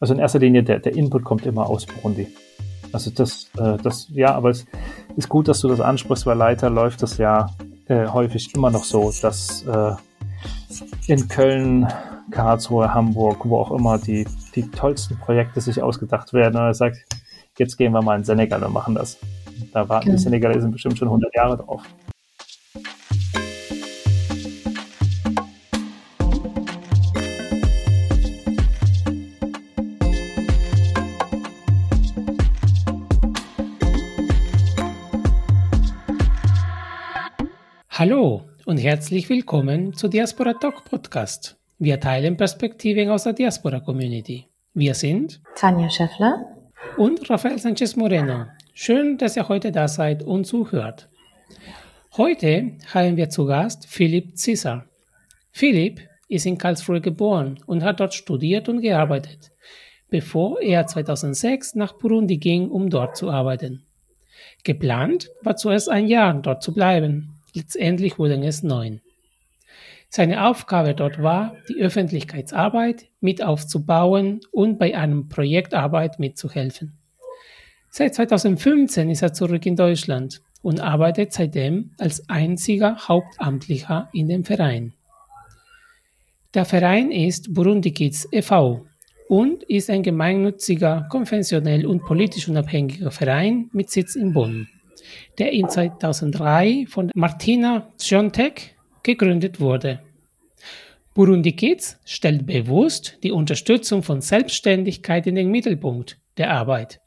Also in erster Linie, der, der Input kommt immer aus Burundi. Also das, äh, das, ja, aber es ist gut, dass du das ansprichst, weil leider läuft das ja äh, häufig immer noch so, dass äh, in Köln, Karlsruhe, Hamburg, wo auch immer die, die tollsten Projekte sich ausgedacht werden. Und er sagt, jetzt gehen wir mal in Senegal und machen das. Da warten okay. die Senegalesen bestimmt schon 100 Jahre drauf. Hallo und herzlich willkommen zu Diaspora Talk Podcast. Wir teilen Perspektiven aus der Diaspora Community. Wir sind Tanja Schäffler und Rafael Sanchez Moreno. Schön, dass ihr heute da seid und zuhört. Heute haben wir zu Gast Philipp Zisser. Philipp ist in Karlsruhe geboren und hat dort studiert und gearbeitet, bevor er 2006 nach Burundi ging, um dort zu arbeiten. Geplant war zuerst ein Jahr dort zu bleiben, Letztendlich wurden es neun. Seine Aufgabe dort war, die Öffentlichkeitsarbeit mit aufzubauen und bei einem Projektarbeit mitzuhelfen. Seit 2015 ist er zurück in Deutschland und arbeitet seitdem als einziger Hauptamtlicher in dem Verein. Der Verein ist Burundi Kids e.V. und ist ein gemeinnütziger, konfessionell und politisch unabhängiger Verein mit Sitz in Bonn der in 2003 von Martina Ciontek gegründet wurde. Burundi Kids stellt bewusst die Unterstützung von Selbstständigkeit in den Mittelpunkt der Arbeit.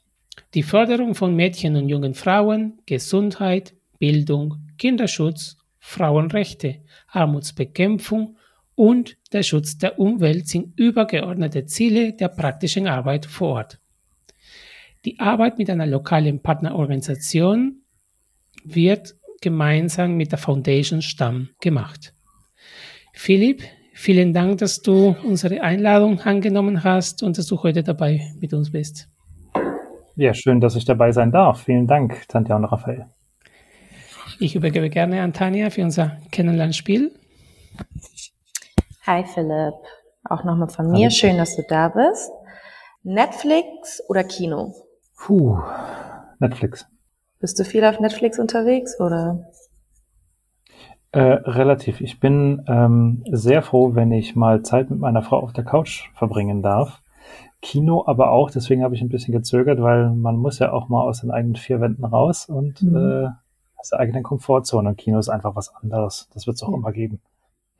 Die Förderung von Mädchen und jungen Frauen, Gesundheit, Bildung, Kinderschutz, Frauenrechte, Armutsbekämpfung und der Schutz der Umwelt sind übergeordnete Ziele der praktischen Arbeit vor Ort. Die Arbeit mit einer lokalen Partnerorganisation wird gemeinsam mit der Foundation Stamm gemacht. Philipp, vielen Dank, dass du unsere Einladung angenommen hast und dass du heute dabei mit uns bist. Ja, schön, dass ich dabei sein darf. Vielen Dank, Tanja und Raphael. Ich übergebe gerne an Tanja für unser Kennenlernspiel. Hi Philipp, auch nochmal von mir. Hallo. Schön, dass du da bist. Netflix oder Kino? Puh, Netflix. Bist du viel auf Netflix unterwegs oder? Äh, relativ. Ich bin ähm, sehr froh, wenn ich mal Zeit mit meiner Frau auf der Couch verbringen darf. Kino aber auch, deswegen habe ich ein bisschen gezögert, weil man muss ja auch mal aus den eigenen vier Wänden raus und mhm. äh, aus der eigenen Komfortzone. Und Kino ist einfach was anderes. Das wird es auch ja. immer geben.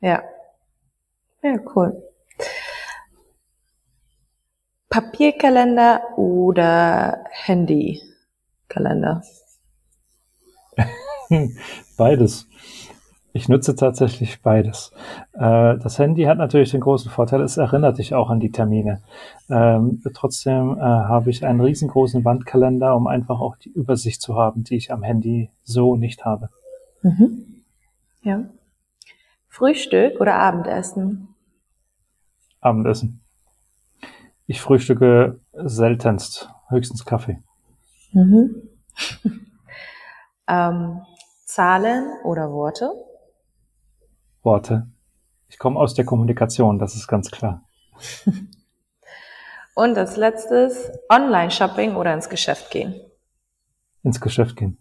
Ja. Ja, cool. Papierkalender oder Handykalender? beides. Ich nutze tatsächlich beides. Äh, das Handy hat natürlich den großen Vorteil, es erinnert dich auch an die Termine. Ähm, trotzdem äh, habe ich einen riesengroßen Wandkalender, um einfach auch die Übersicht zu haben, die ich am Handy so nicht habe. Mhm. Ja. Frühstück oder Abendessen? Abendessen. Ich frühstücke seltenst, höchstens Kaffee. Mhm. Ähm, Zahlen oder Worte? Worte. Ich komme aus der Kommunikation, das ist ganz klar. Und als letztes, Online-Shopping oder ins Geschäft gehen? Ins Geschäft gehen.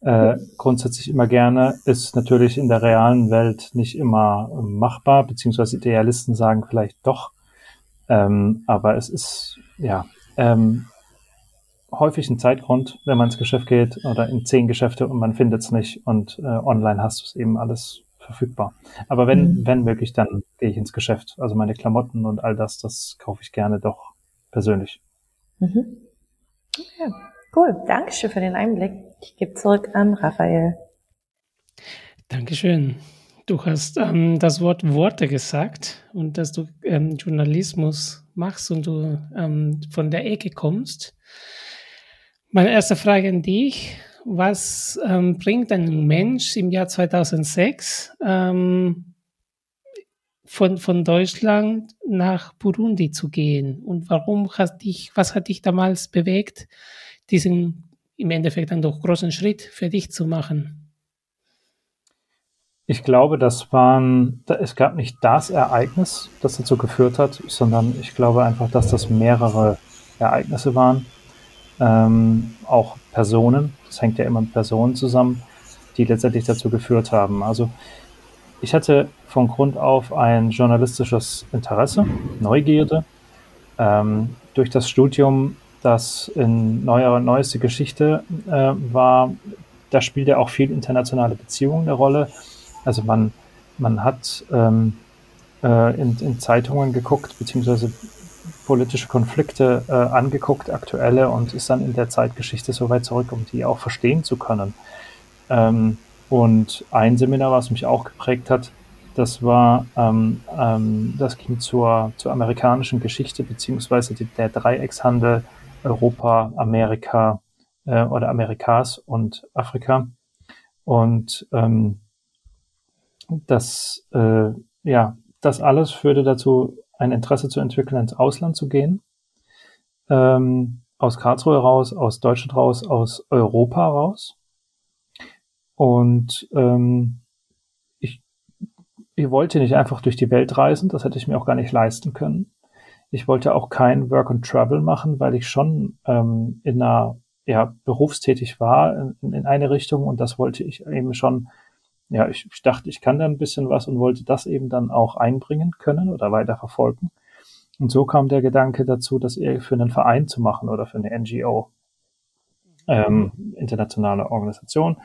Äh, grundsätzlich immer gerne, ist natürlich in der realen Welt nicht immer machbar, beziehungsweise Idealisten sagen vielleicht doch. Ähm, aber es ist, ja, ähm, häufig ein Zeitgrund, wenn man ins Geschäft geht oder in zehn Geschäfte und man findet es nicht und äh, online hast du es eben alles verfügbar. Aber wenn, mhm. wenn möglich, dann gehe ich ins Geschäft. Also meine Klamotten und all das, das kaufe ich gerne doch persönlich. Mhm. Ja, cool. Dankeschön für den Einblick. Ich gebe zurück an Raphael. Dankeschön. Du hast ähm, das Wort Worte gesagt und dass du ähm, Journalismus machst und du ähm, von der Ecke kommst. Meine erste Frage an dich. Was ähm, bringt ein Mensch im Jahr 2006 ähm, von, von Deutschland nach Burundi zu gehen? Und warum hat dich, was hat dich damals bewegt, diesen im Endeffekt dann doch großen Schritt für dich zu machen? Ich glaube, das waren, es gab nicht das Ereignis, das dazu geführt hat, sondern ich glaube einfach, dass das mehrere Ereignisse waren. Ähm, auch Personen, das hängt ja immer mit Personen zusammen, die letztendlich dazu geführt haben. Also ich hatte von Grund auf ein journalistisches Interesse, Neugierde. Ähm, durch das Studium, das in neuere, neueste Geschichte äh, war, da spielt ja auch viel internationale Beziehungen eine Rolle. Also man, man hat ähm, äh, in, in Zeitungen geguckt, beziehungsweise politische Konflikte äh, angeguckt, aktuelle, und ist dann in der Zeitgeschichte so weit zurück, um die auch verstehen zu können. Ähm, und ein Seminar, was mich auch geprägt hat, das war, ähm, ähm, das ging zur, zur amerikanischen Geschichte, beziehungsweise die, der Dreieckshandel Europa, Amerika äh, oder Amerikas und Afrika. Und ähm, das, äh, ja, das alles führte dazu, ein Interesse zu entwickeln, ins Ausland zu gehen. Ähm, aus Karlsruhe raus, aus Deutschland raus, aus Europa raus. Und ähm, ich, ich wollte nicht einfach durch die Welt reisen, das hätte ich mir auch gar nicht leisten können. Ich wollte auch kein Work and Travel machen, weil ich schon ähm, in einer ja, berufstätig war in, in eine Richtung und das wollte ich eben schon ja, ich, ich dachte, ich kann da ein bisschen was und wollte das eben dann auch einbringen können oder weiter verfolgen. Und so kam der Gedanke dazu, das eher für einen Verein zu machen oder für eine NGO, ähm, internationale Organisation.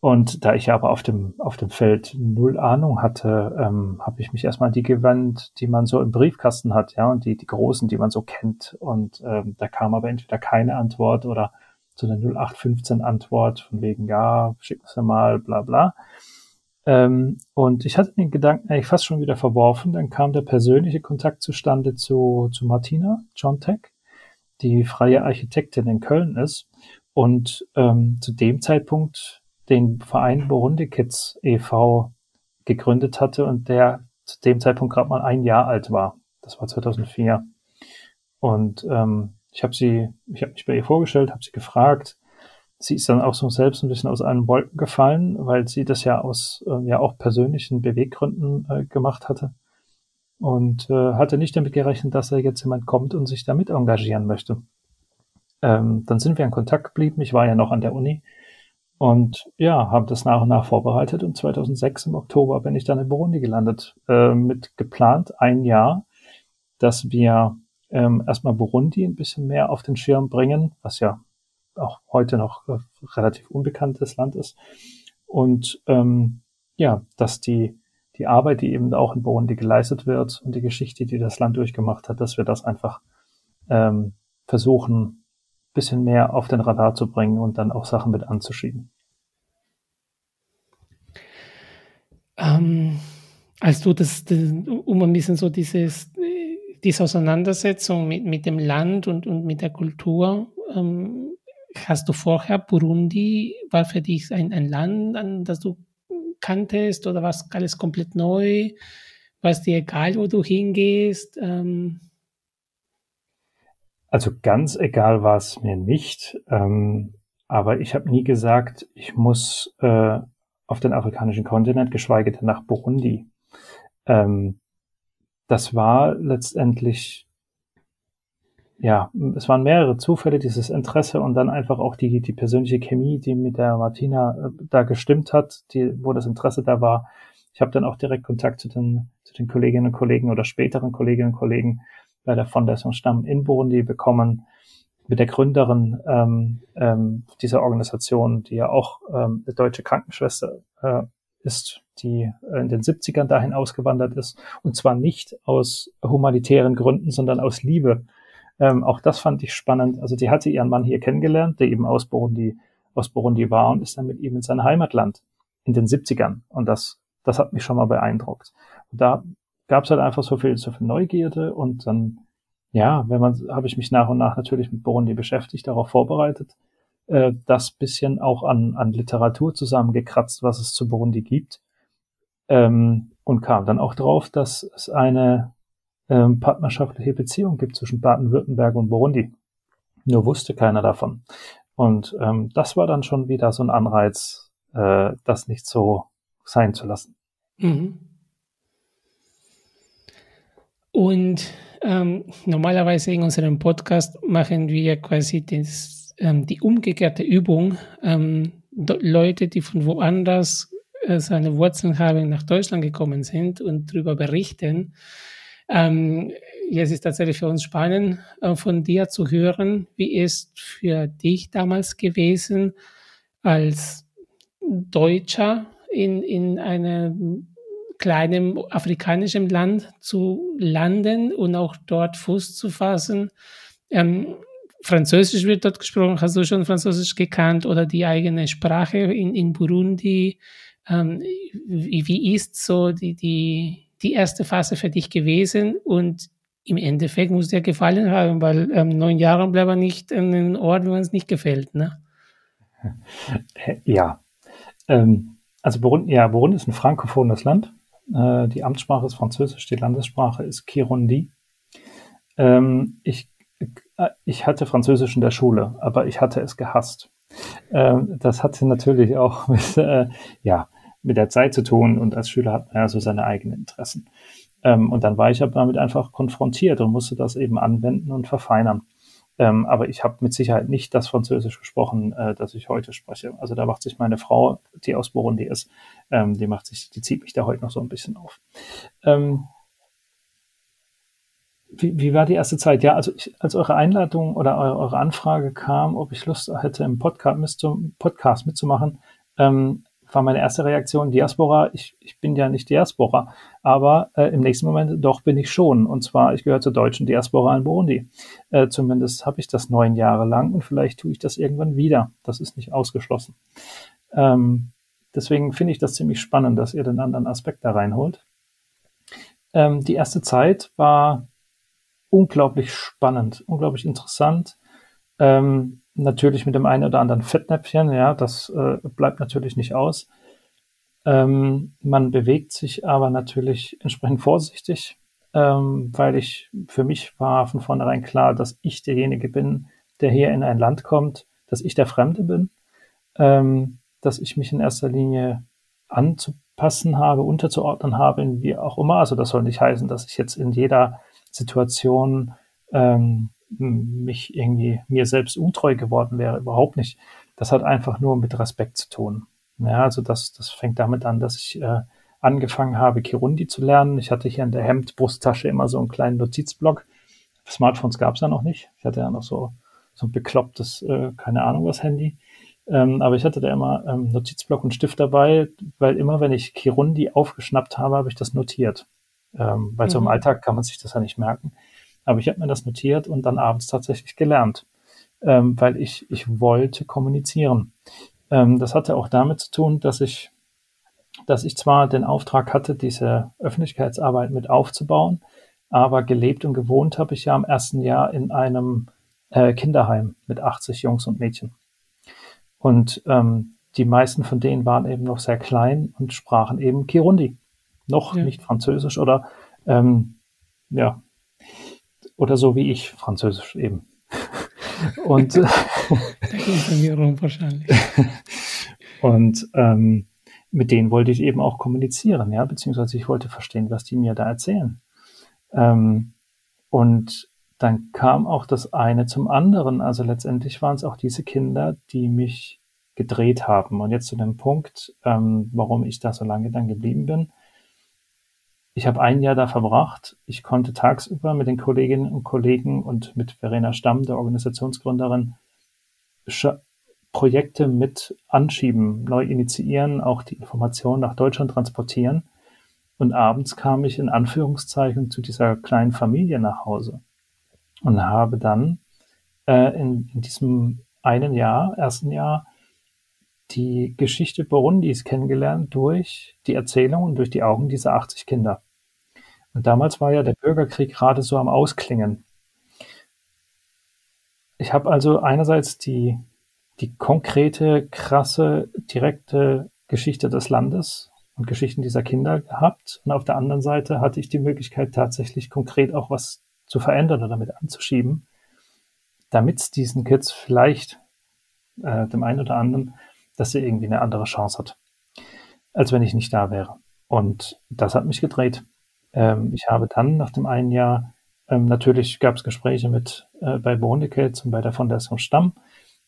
Und da ich aber auf dem, auf dem Feld null Ahnung hatte, ähm, habe ich mich erstmal die gewandt, die man so im Briefkasten hat, ja, und die, die großen, die man so kennt. Und ähm, da kam aber entweder keine Antwort oder zu der 0815-Antwort von wegen, ja, schicken Sie mal, bla bla. Ähm, und ich hatte den Gedanken eigentlich fast schon wieder verworfen. Dann kam der persönliche Kontakt zustande zu, zu Martina John Tech, die freie Architektin in Köln ist und ähm, zu dem Zeitpunkt den Verein Burundi Kids e.V. gegründet hatte und der zu dem Zeitpunkt gerade mal ein Jahr alt war. Das war 2004. Und ähm, ich habe sie, ich habe mich bei ihr vorgestellt, habe sie gefragt. Sie ist dann auch so selbst ein bisschen aus allen Wolken gefallen, weil sie das ja aus äh, ja auch persönlichen Beweggründen äh, gemacht hatte und äh, hatte nicht damit gerechnet, dass da jetzt jemand kommt und sich damit engagieren möchte. Ähm, dann sind wir in Kontakt geblieben. Ich war ja noch an der Uni und ja, habe das nach und nach vorbereitet und 2006 im Oktober bin ich dann in Burundi gelandet äh, mit geplant ein Jahr, dass wir ähm, erstmal Burundi ein bisschen mehr auf den Schirm bringen, was ja auch heute noch äh, relativ unbekanntes Land ist. Und ähm, ja, dass die, die Arbeit, die eben auch in Burundi geleistet wird und die Geschichte, die das Land durchgemacht hat, dass wir das einfach ähm, versuchen, bisschen mehr auf den Radar zu bringen und dann auch Sachen mit anzuschieben. Ähm, als du das, um ein bisschen so dieses diese Auseinandersetzung mit, mit dem Land und, und mit der Kultur, ähm, hast du vorher Burundi, war für dich ein, ein Land, an das du kanntest oder war es alles komplett neu? War es dir egal, wo du hingehst? Ähm? Also ganz egal war es mir nicht, ähm, aber ich habe nie gesagt, ich muss äh, auf den afrikanischen Kontinent, geschweige denn nach Burundi. Ähm, das war letztendlich, ja, es waren mehrere Zufälle, dieses Interesse und dann einfach auch die, die persönliche Chemie, die mit der Martina äh, da gestimmt hat, die, wo das Interesse da war. Ich habe dann auch direkt Kontakt zu den, zu den Kolleginnen und Kollegen oder späteren Kolleginnen und Kollegen bei der Fondation Stamm in Burundi bekommen, mit der Gründerin ähm, ähm, dieser Organisation, die ja auch ähm, eine deutsche Krankenschwester äh, ist, die in den 70ern dahin ausgewandert ist. Und zwar nicht aus humanitären Gründen, sondern aus Liebe. Ähm, auch das fand ich spannend. Also die hatte ihren Mann hier kennengelernt, der eben aus Burundi, aus Burundi war und ist dann mit ihm in sein Heimatland in den 70ern. Und das, das hat mich schon mal beeindruckt. Und da gab es halt einfach so viel, so viel Neugierde und dann, ja, wenn man, habe ich mich nach und nach natürlich mit Burundi beschäftigt, darauf vorbereitet äh, das bisschen auch an, an Literatur zusammengekratzt, was es zu Burundi gibt. Ähm, und kam dann auch drauf, dass es eine ähm, partnerschaftliche Beziehung gibt zwischen Baden-Württemberg und Burundi. Nur wusste keiner davon. Und ähm, das war dann schon wieder so ein Anreiz, äh, das nicht so sein zu lassen. Mhm. Und ähm, normalerweise in unserem Podcast machen wir quasi das, ähm, die umgekehrte Übung. Ähm, Leute, die von woanders seine Wurzeln haben, nach Deutschland gekommen sind und darüber berichten. Ähm, jetzt ist tatsächlich für uns spannend, äh, von dir zu hören, wie ist für dich damals gewesen, als Deutscher in, in einem kleinen afrikanischen Land zu landen und auch dort Fuß zu fassen. Ähm, Französisch wird dort gesprochen. Hast du schon Französisch gekannt oder die eigene Sprache in, in Burundi? Ähm, wie, wie, ist so die, die, die erste Phase für dich gewesen? Und im Endeffekt muss dir gefallen haben, weil ähm, neun Jahre bleiben nicht an einem Ort, wo es nicht gefällt. Ne? Ja. Ähm, also Burundi, ja, Burundi ist ein frankophones Land. Äh, die Amtssprache ist Französisch, die Landessprache ist Kirundi. Ähm, ich, äh, ich hatte Französisch in der Schule, aber ich hatte es gehasst. Ähm, das hatte natürlich auch mit, äh, ja, mit der Zeit zu tun und als Schüler hat man ja so seine eigenen Interessen. Ähm, und dann war ich damit einfach konfrontiert und musste das eben anwenden und verfeinern. Ähm, aber ich habe mit Sicherheit nicht das Französisch gesprochen, äh, das ich heute spreche. Also da macht sich meine Frau, die aus Burundi ist, ähm, die macht sich, die zieht mich da heute noch so ein bisschen auf. Ähm, wie, wie war die erste Zeit? Ja, also ich, als eure Einladung oder eure, eure, Anfrage kam, ob ich Lust hätte, im Podcast, Podcast mitzumachen, ähm, war meine erste Reaktion Diaspora. Ich, ich bin ja nicht Diaspora, aber äh, im nächsten Moment doch bin ich schon. Und zwar, ich gehöre zur deutschen Diaspora in Burundi. Äh, zumindest habe ich das neun Jahre lang und vielleicht tue ich das irgendwann wieder. Das ist nicht ausgeschlossen. Ähm, deswegen finde ich das ziemlich spannend, dass ihr den anderen Aspekt da reinholt. Ähm, die erste Zeit war unglaublich spannend, unglaublich interessant. Ähm, natürlich mit dem einen oder anderen Fettnäpfchen, ja, das äh, bleibt natürlich nicht aus. Ähm, man bewegt sich aber natürlich entsprechend vorsichtig, ähm, weil ich, für mich war von vornherein klar, dass ich derjenige bin, der hier in ein Land kommt, dass ich der Fremde bin, ähm, dass ich mich in erster Linie anzupassen habe, unterzuordnen habe, wie auch immer. Also das soll nicht heißen, dass ich jetzt in jeder Situation ähm, mich irgendwie mir selbst untreu geworden wäre, überhaupt nicht. Das hat einfach nur mit Respekt zu tun. Ja, also das, das fängt damit an, dass ich äh, angefangen habe, Kirundi zu lernen. Ich hatte hier in der Hemdbrusttasche immer so einen kleinen Notizblock. Smartphones gab es ja noch nicht. Ich hatte ja noch so, so ein beklopptes, äh, keine Ahnung was Handy. Ähm, aber ich hatte da immer ähm, Notizblock und Stift dabei, weil immer, wenn ich Kirundi aufgeschnappt habe, habe ich das notiert. Ähm, weil mhm. so im. Alltag kann man sich das ja nicht merken. Aber ich habe mir das notiert und dann abends tatsächlich gelernt, ähm, weil ich, ich wollte kommunizieren. Ähm, das hatte auch damit zu tun, dass ich, dass ich zwar den Auftrag hatte, diese Öffentlichkeitsarbeit mit aufzubauen, aber gelebt und gewohnt habe ich ja im ersten Jahr in einem äh, Kinderheim mit 80 Jungs und Mädchen. Und ähm, die meisten von denen waren eben noch sehr klein und sprachen eben Kirundi. Noch ja. nicht Französisch oder ähm, ja, oder so wie ich, Französisch eben. und rum wahrscheinlich. und ähm, mit denen wollte ich eben auch kommunizieren, ja, beziehungsweise ich wollte verstehen, was die mir da erzählen. Ähm, und dann kam auch das eine zum anderen. Also letztendlich waren es auch diese Kinder, die mich gedreht haben. Und jetzt zu dem Punkt, ähm, warum ich da so lange dann geblieben bin ich habe ein Jahr da verbracht. Ich konnte tagsüber mit den Kolleginnen und Kollegen und mit Verena Stamm, der Organisationsgründerin, Projekte mit anschieben, neu initiieren, auch die Informationen nach Deutschland transportieren. Und abends kam ich in Anführungszeichen zu dieser kleinen Familie nach Hause und habe dann äh, in, in diesem einen Jahr, ersten Jahr, die Geschichte Burundis kennengelernt durch die Erzählung und durch die Augen dieser 80 Kinder. Und damals war ja der Bürgerkrieg gerade so am Ausklingen. Ich habe also einerseits die, die konkrete, krasse, direkte Geschichte des Landes und Geschichten dieser Kinder gehabt. Und auf der anderen Seite hatte ich die Möglichkeit, tatsächlich konkret auch was zu verändern oder damit anzuschieben, damit es diesen Kids vielleicht, äh, dem einen oder anderen, dass er irgendwie eine andere Chance hat. als wenn ich nicht da wäre. Und das hat mich gedreht. Ähm, ich habe dann nach dem einen Jahr, ähm, natürlich gab es Gespräche mit äh, bei Bohnekels und bei der Fondation Stamm.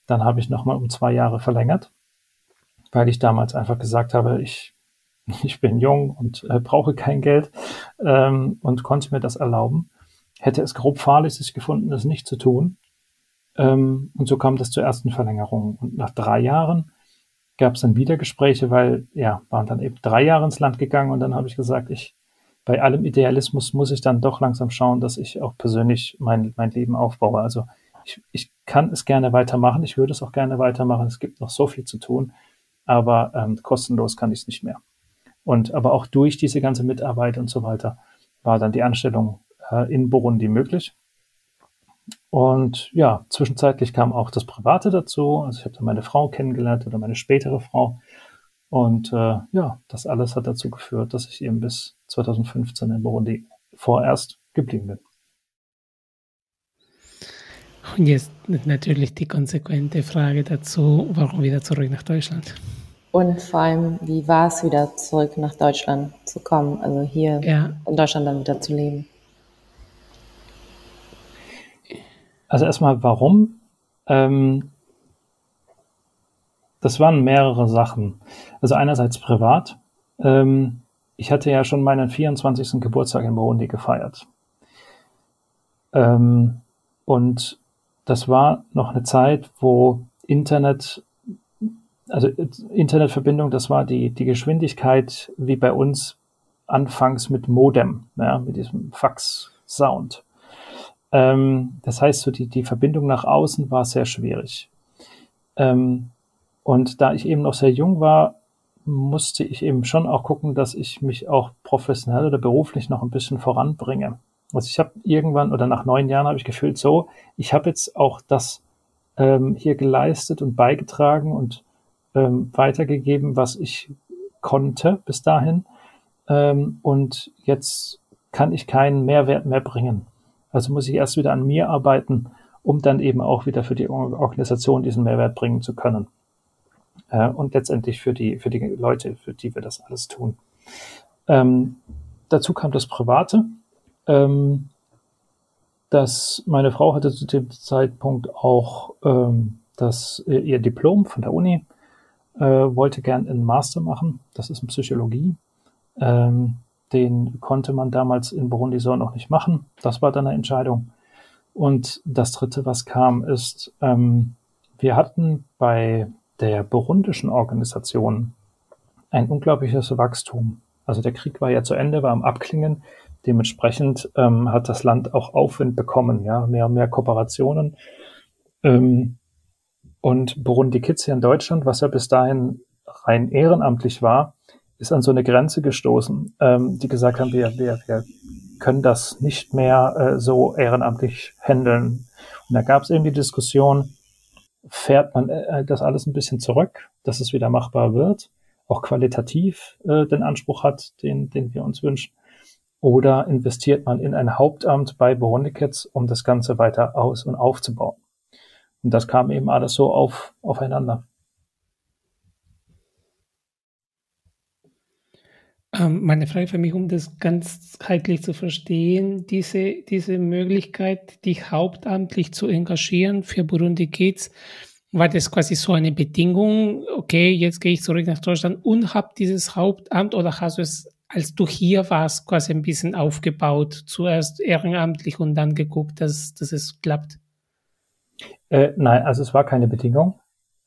Dann habe ich nochmal um zwei Jahre verlängert, weil ich damals einfach gesagt habe, ich, ich bin jung und äh, brauche kein Geld ähm, und konnte mir das erlauben. Hätte es grob fahrlässig gefunden, das nicht zu tun. Ähm, und so kam das zur ersten Verlängerung. Und nach drei Jahren gab es dann wieder Gespräche, weil ja, waren dann eben drei Jahre ins Land gegangen und dann habe ich gesagt, ich bei allem Idealismus muss ich dann doch langsam schauen, dass ich auch persönlich mein, mein Leben aufbaue. Also ich, ich kann es gerne weitermachen, ich würde es auch gerne weitermachen. Es gibt noch so viel zu tun, aber ähm, kostenlos kann ich es nicht mehr. Und aber auch durch diese ganze Mitarbeit und so weiter war dann die Anstellung äh, in Burundi möglich. Und ja, zwischenzeitlich kam auch das Private dazu. Also ich habe dann meine Frau kennengelernt oder meine spätere Frau. Und äh, ja, das alles hat dazu geführt, dass ich eben bis 2015 in Burundi vorerst geblieben bin. Und jetzt natürlich die konsequente Frage dazu, warum wieder zurück nach Deutschland? Und vor allem, wie war es wieder zurück nach Deutschland zu kommen, also hier ja. in Deutschland dann wieder zu leben? Also erstmal, warum? Ähm, das waren mehrere Sachen. Also einerseits privat. Ähm, ich hatte ja schon meinen 24. Geburtstag in Burundi gefeiert. Ähm, und das war noch eine Zeit, wo Internet, also Internetverbindung, das war die, die Geschwindigkeit wie bei uns anfangs mit Modem, ja, mit diesem Fax-Sound. Ähm, das heißt, so die, die Verbindung nach außen war sehr schwierig. Ähm, und da ich eben noch sehr jung war, musste ich eben schon auch gucken, dass ich mich auch professionell oder beruflich noch ein bisschen voranbringe. Also ich habe irgendwann oder nach neun Jahren habe ich gefühlt so, ich habe jetzt auch das ähm, hier geleistet und beigetragen und ähm, weitergegeben, was ich konnte bis dahin. Ähm, und jetzt kann ich keinen Mehrwert mehr bringen. Also muss ich erst wieder an mir arbeiten, um dann eben auch wieder für die Organisation diesen Mehrwert bringen zu können. Äh, und letztendlich für die, für die Leute, für die wir das alles tun. Ähm, dazu kam das Private. Ähm, dass meine Frau hatte zu dem Zeitpunkt auch ähm, das, ihr Diplom von der Uni, äh, wollte gern einen Master machen. Das ist in Psychologie. Ähm, den konnte man damals in Burundi so noch nicht machen. Das war dann eine Entscheidung. Und das dritte, was kam, ist, ähm, wir hatten bei der burundischen Organisation ein unglaubliches Wachstum. Also der Krieg war ja zu Ende, war am Abklingen. Dementsprechend ähm, hat das Land auch Aufwind bekommen, ja, mehr und mehr Kooperationen. Ähm, und Burundi Kids hier in Deutschland, was ja bis dahin rein ehrenamtlich war, ist an so eine Grenze gestoßen, ähm, die gesagt haben, wir, wir, wir können das nicht mehr äh, so ehrenamtlich handeln. Und da gab es eben die Diskussion, fährt man äh, das alles ein bisschen zurück, dass es wieder machbar wird, auch qualitativ äh, den Anspruch hat, den, den wir uns wünschen. Oder investiert man in ein Hauptamt bei Borondikets, um das Ganze weiter aus- und aufzubauen. Und das kam eben alles so auf, aufeinander. Meine Frage für mich, um das ganzheitlich zu verstehen, diese, diese Möglichkeit, dich hauptamtlich zu engagieren für Burundi Kids, war das quasi so eine Bedingung, okay, jetzt gehe ich zurück nach Deutschland und habe dieses Hauptamt oder hast du es, als du hier warst, quasi ein bisschen aufgebaut, zuerst ehrenamtlich und dann geguckt, dass, dass es klappt? Äh, nein, also es war keine Bedingung.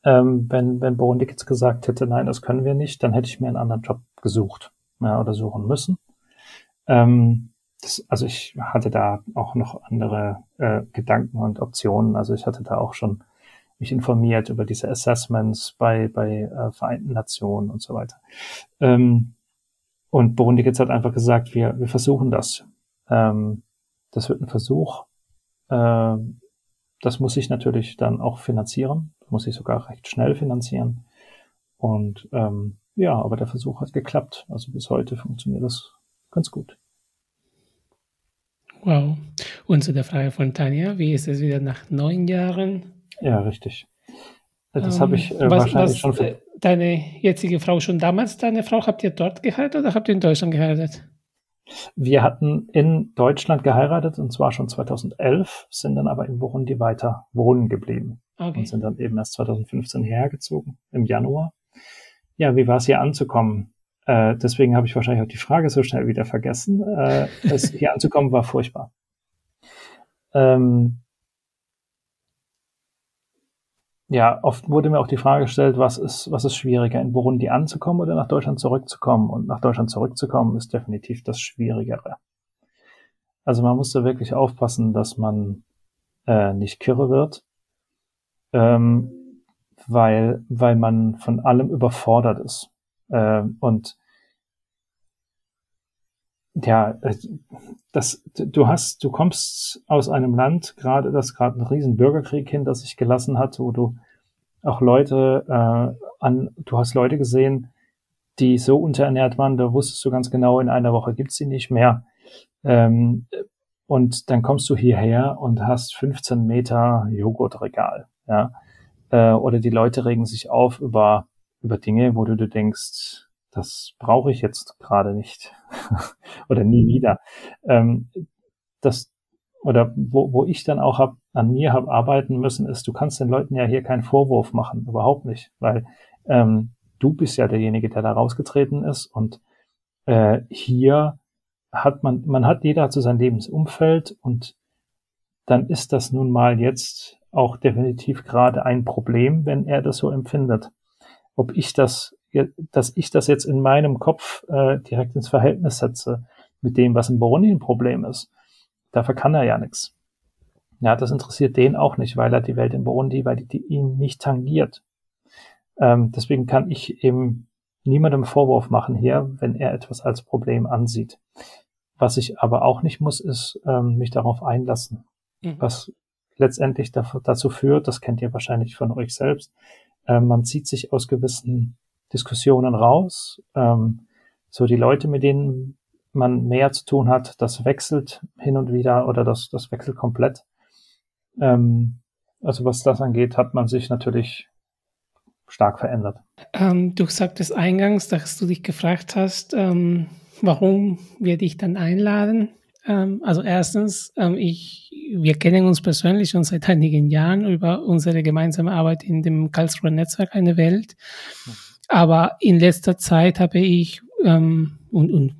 Ähm, wenn, wenn Burundi Kids gesagt hätte, nein, das können wir nicht, dann hätte ich mir einen anderen Job gesucht ja, oder suchen müssen. Ähm, das, also ich hatte da auch noch andere äh, Gedanken und Optionen. Also ich hatte da auch schon mich informiert über diese Assessments bei, bei äh, Vereinten Nationen und so weiter. Ähm, und Burundi jetzt hat einfach gesagt, wir, wir versuchen das. Ähm, das wird ein Versuch. Äh, das muss ich natürlich dann auch finanzieren, muss ich sogar recht schnell finanzieren. Und ähm, ja, aber der Versuch hat geklappt. Also bis heute funktioniert das ganz gut. Wow. Und zu der Frage von Tanja, wie ist es wieder nach neun Jahren? Ja, richtig. Das um, habe ich äh, was, wahrscheinlich was, schon. Äh, deine jetzige Frau schon damals deine Frau? Habt ihr dort geheiratet oder habt ihr in Deutschland geheiratet? Wir hatten in Deutschland geheiratet und zwar schon 2011, sind dann aber in Burundi weiter wohnen geblieben okay. und sind dann eben erst 2015 hergezogen im Januar. Ja, wie war es hier anzukommen? Äh, deswegen habe ich wahrscheinlich auch die Frage so schnell wieder vergessen. Äh, es hier anzukommen war furchtbar. Ähm, ja, oft wurde mir auch die Frage gestellt, was ist, was ist schwieriger, in Burundi anzukommen oder nach Deutschland zurückzukommen? Und nach Deutschland zurückzukommen ist definitiv das Schwierigere. Also man muss da wirklich aufpassen, dass man äh, nicht kirre wird, ähm, weil, weil man von allem überfordert ist. Äh, und ja, das, du hast, du kommst aus einem Land, gerade das gerade einen riesen Bürgerkrieg hinter sich gelassen hat, wo du auch Leute äh, an, du hast Leute gesehen, die so unterernährt waren, da wusstest du ganz genau, in einer Woche gibt's sie nicht mehr. Ähm, und dann kommst du hierher und hast 15 Meter Joghurtregal, ja. Äh, oder die Leute regen sich auf über, über Dinge, wo du, du denkst, das brauche ich jetzt gerade nicht. Oder nie wieder. Ähm, das oder wo, wo ich dann auch hab, an mir habe arbeiten müssen, ist, du kannst den Leuten ja hier keinen Vorwurf machen, überhaupt nicht, weil ähm, du bist ja derjenige, der da rausgetreten ist. Und äh, hier hat man, man hat jeder zu seinem Lebensumfeld. Und dann ist das nun mal jetzt auch definitiv gerade ein Problem, wenn er das so empfindet. Ob ich das dass ich das jetzt in meinem Kopf äh, direkt ins Verhältnis setze mit dem, was im Burundi ein Problem ist. Dafür kann er ja nichts. Ja, das interessiert den auch nicht, weil er die Welt in Burundi, weil die, die ihn nicht tangiert. Ähm, deswegen kann ich eben niemandem Vorwurf machen hier, wenn er etwas als Problem ansieht. Was ich aber auch nicht muss, ist ähm, mich darauf einlassen. Mhm. Was letztendlich dazu führt, das kennt ihr wahrscheinlich von euch selbst, äh, man zieht sich aus gewissen Diskussionen raus. Ähm, so die Leute, mit denen man mehr zu tun hat, das wechselt hin und wieder oder das, das wechselt komplett. Ähm, also was das angeht, hat man sich natürlich stark verändert. Ähm, du sagtest eingangs, dass du dich gefragt hast, ähm, warum wir dich dann einladen. Ähm, also erstens, ähm, ich, wir kennen uns persönlich schon seit einigen Jahren über unsere gemeinsame Arbeit in dem Karlsruher Netzwerk Eine Welt. Aber in letzter Zeit habe ich ähm, und, und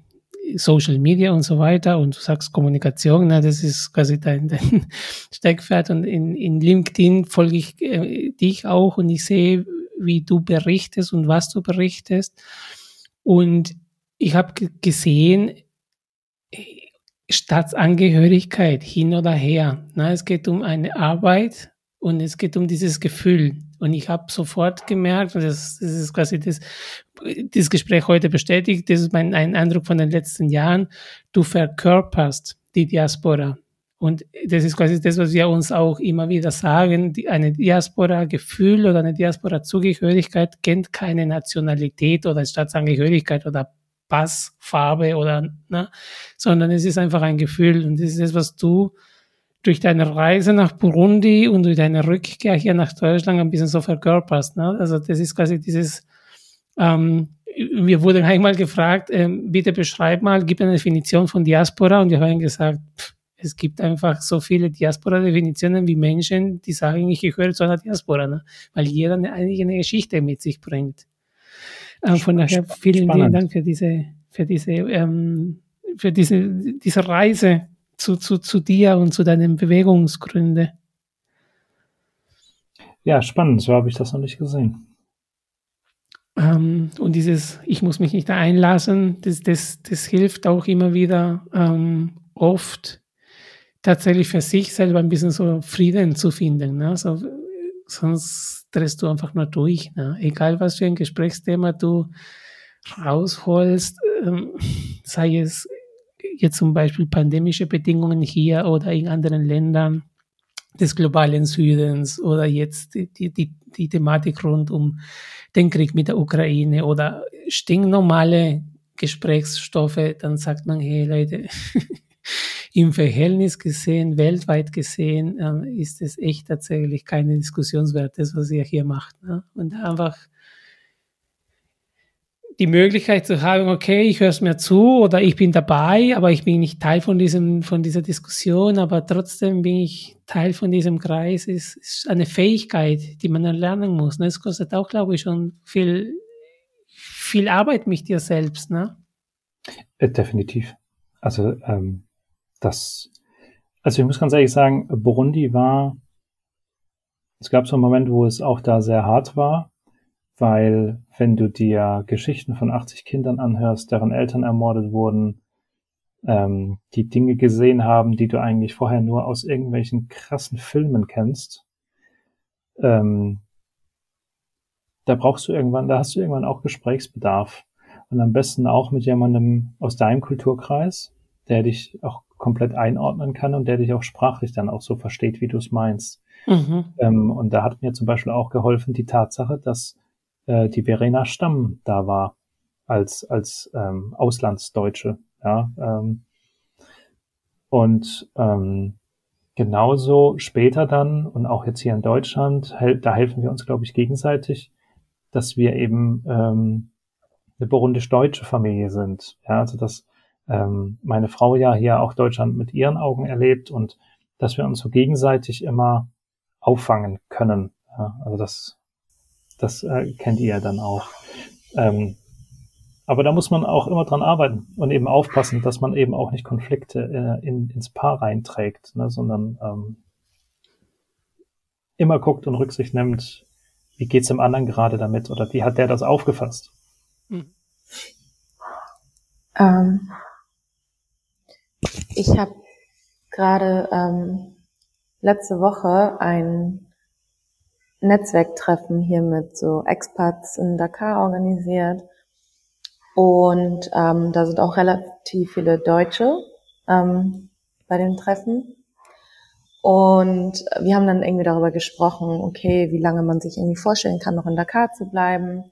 Social Media und so weiter und du sagst Kommunikation, na, das ist quasi dein, dein Steckpferd und in, in LinkedIn folge ich äh, dich auch und ich sehe, wie du berichtest und was du berichtest und ich habe gesehen, Staatsangehörigkeit hin oder her. Na, es geht um eine Arbeit und es geht um dieses Gefühl. Und ich habe sofort gemerkt, und das, das ist quasi das, das Gespräch heute bestätigt, das ist mein ein Eindruck von den letzten Jahren, du verkörperst die Diaspora. Und das ist quasi das, was wir uns auch immer wieder sagen. Die, eine Diaspora-Gefühl oder eine Diaspora-Zugehörigkeit kennt keine Nationalität oder Staatsangehörigkeit oder Passfarbe oder, ne, sondern es ist einfach ein Gefühl. Und das ist das, was du durch deine Reise nach Burundi und durch deine Rückkehr hier nach Deutschland ein bisschen so verkörperst. Ne? Also das ist quasi dieses, ähm, wir wurden einmal gefragt, ähm, bitte beschreib mal, gib eine Definition von Diaspora und wir haben gesagt, pff, es gibt einfach so viele Diaspora-Definitionen wie Menschen, die sagen, ich gehöre zu einer Diaspora, ne? weil jeder eine eigene Geschichte mit sich bringt. Äh, von daher vielen, vielen Dank für diese, für diese, ähm, für diese, diese Reise zu, zu, zu dir und zu deinen Bewegungsgründen. Ja, spannend, so habe ich das noch nicht gesehen. Ähm, und dieses, ich muss mich nicht einlassen, das, das, das hilft auch immer wieder ähm, oft tatsächlich für sich selber ein bisschen so Frieden zu finden. Ne? So, sonst drehst du einfach nur durch. Ne? Egal was für ein Gesprächsthema du rausholst, ähm, sei es jetzt zum Beispiel pandemische Bedingungen hier oder in anderen Ländern des globalen Südens oder jetzt die, die, die Thematik rund um den Krieg mit der Ukraine oder stinknormale Gesprächsstoffe, dann sagt man, hey Leute, im Verhältnis gesehen, weltweit gesehen, äh, ist es echt tatsächlich keine Diskussionswert, das, was ihr hier macht. Ne? Und einfach die Möglichkeit zu haben, okay, ich höre es mir zu oder ich bin dabei, aber ich bin nicht Teil von diesem, von dieser Diskussion, aber trotzdem bin ich Teil von diesem Kreis, ist, ist eine Fähigkeit, die man erlernen muss. Ne? Es kostet auch, glaube ich, schon viel, viel Arbeit mit dir selbst, ne? Äh, definitiv. Also, ähm, das, also ich muss ganz ehrlich sagen, Burundi war, es gab so einen Moment, wo es auch da sehr hart war, weil wenn du dir Geschichten von 80 Kindern anhörst, deren Eltern ermordet wurden, ähm, die Dinge gesehen haben, die du eigentlich vorher nur aus irgendwelchen krassen Filmen kennst, ähm, da brauchst du irgendwann, da hast du irgendwann auch Gesprächsbedarf. Und am besten auch mit jemandem aus deinem Kulturkreis, der dich auch komplett einordnen kann und der dich auch sprachlich dann auch so versteht, wie du es meinst. Mhm. Ähm, und da hat mir zum Beispiel auch geholfen die Tatsache, dass äh, die Verena Stamm da war als, als ähm, Auslandsdeutsche. Ja, ähm, und ähm, genauso später dann und auch jetzt hier in Deutschland, da helfen wir uns, glaube ich, gegenseitig, dass wir eben ähm, eine burundisch-deutsche Familie sind. Ja, also dass ähm, meine Frau ja hier auch Deutschland mit ihren Augen erlebt und dass wir uns so gegenseitig immer auffangen können. Ja, also das das äh, kennt ihr ja dann auch. Ähm, aber da muss man auch immer dran arbeiten und eben aufpassen, dass man eben auch nicht Konflikte äh, in, ins Paar reinträgt, ne, sondern ähm, immer guckt und Rücksicht nimmt, wie geht's dem anderen gerade damit oder wie hat der das aufgefasst? Hm. Ähm, ich habe gerade ähm, letzte Woche ein Netzwerktreffen hier mit so Expats in Dakar organisiert. Und ähm, da sind auch relativ viele Deutsche ähm, bei den Treffen. Und wir haben dann irgendwie darüber gesprochen, okay, wie lange man sich irgendwie vorstellen kann, noch in Dakar zu bleiben.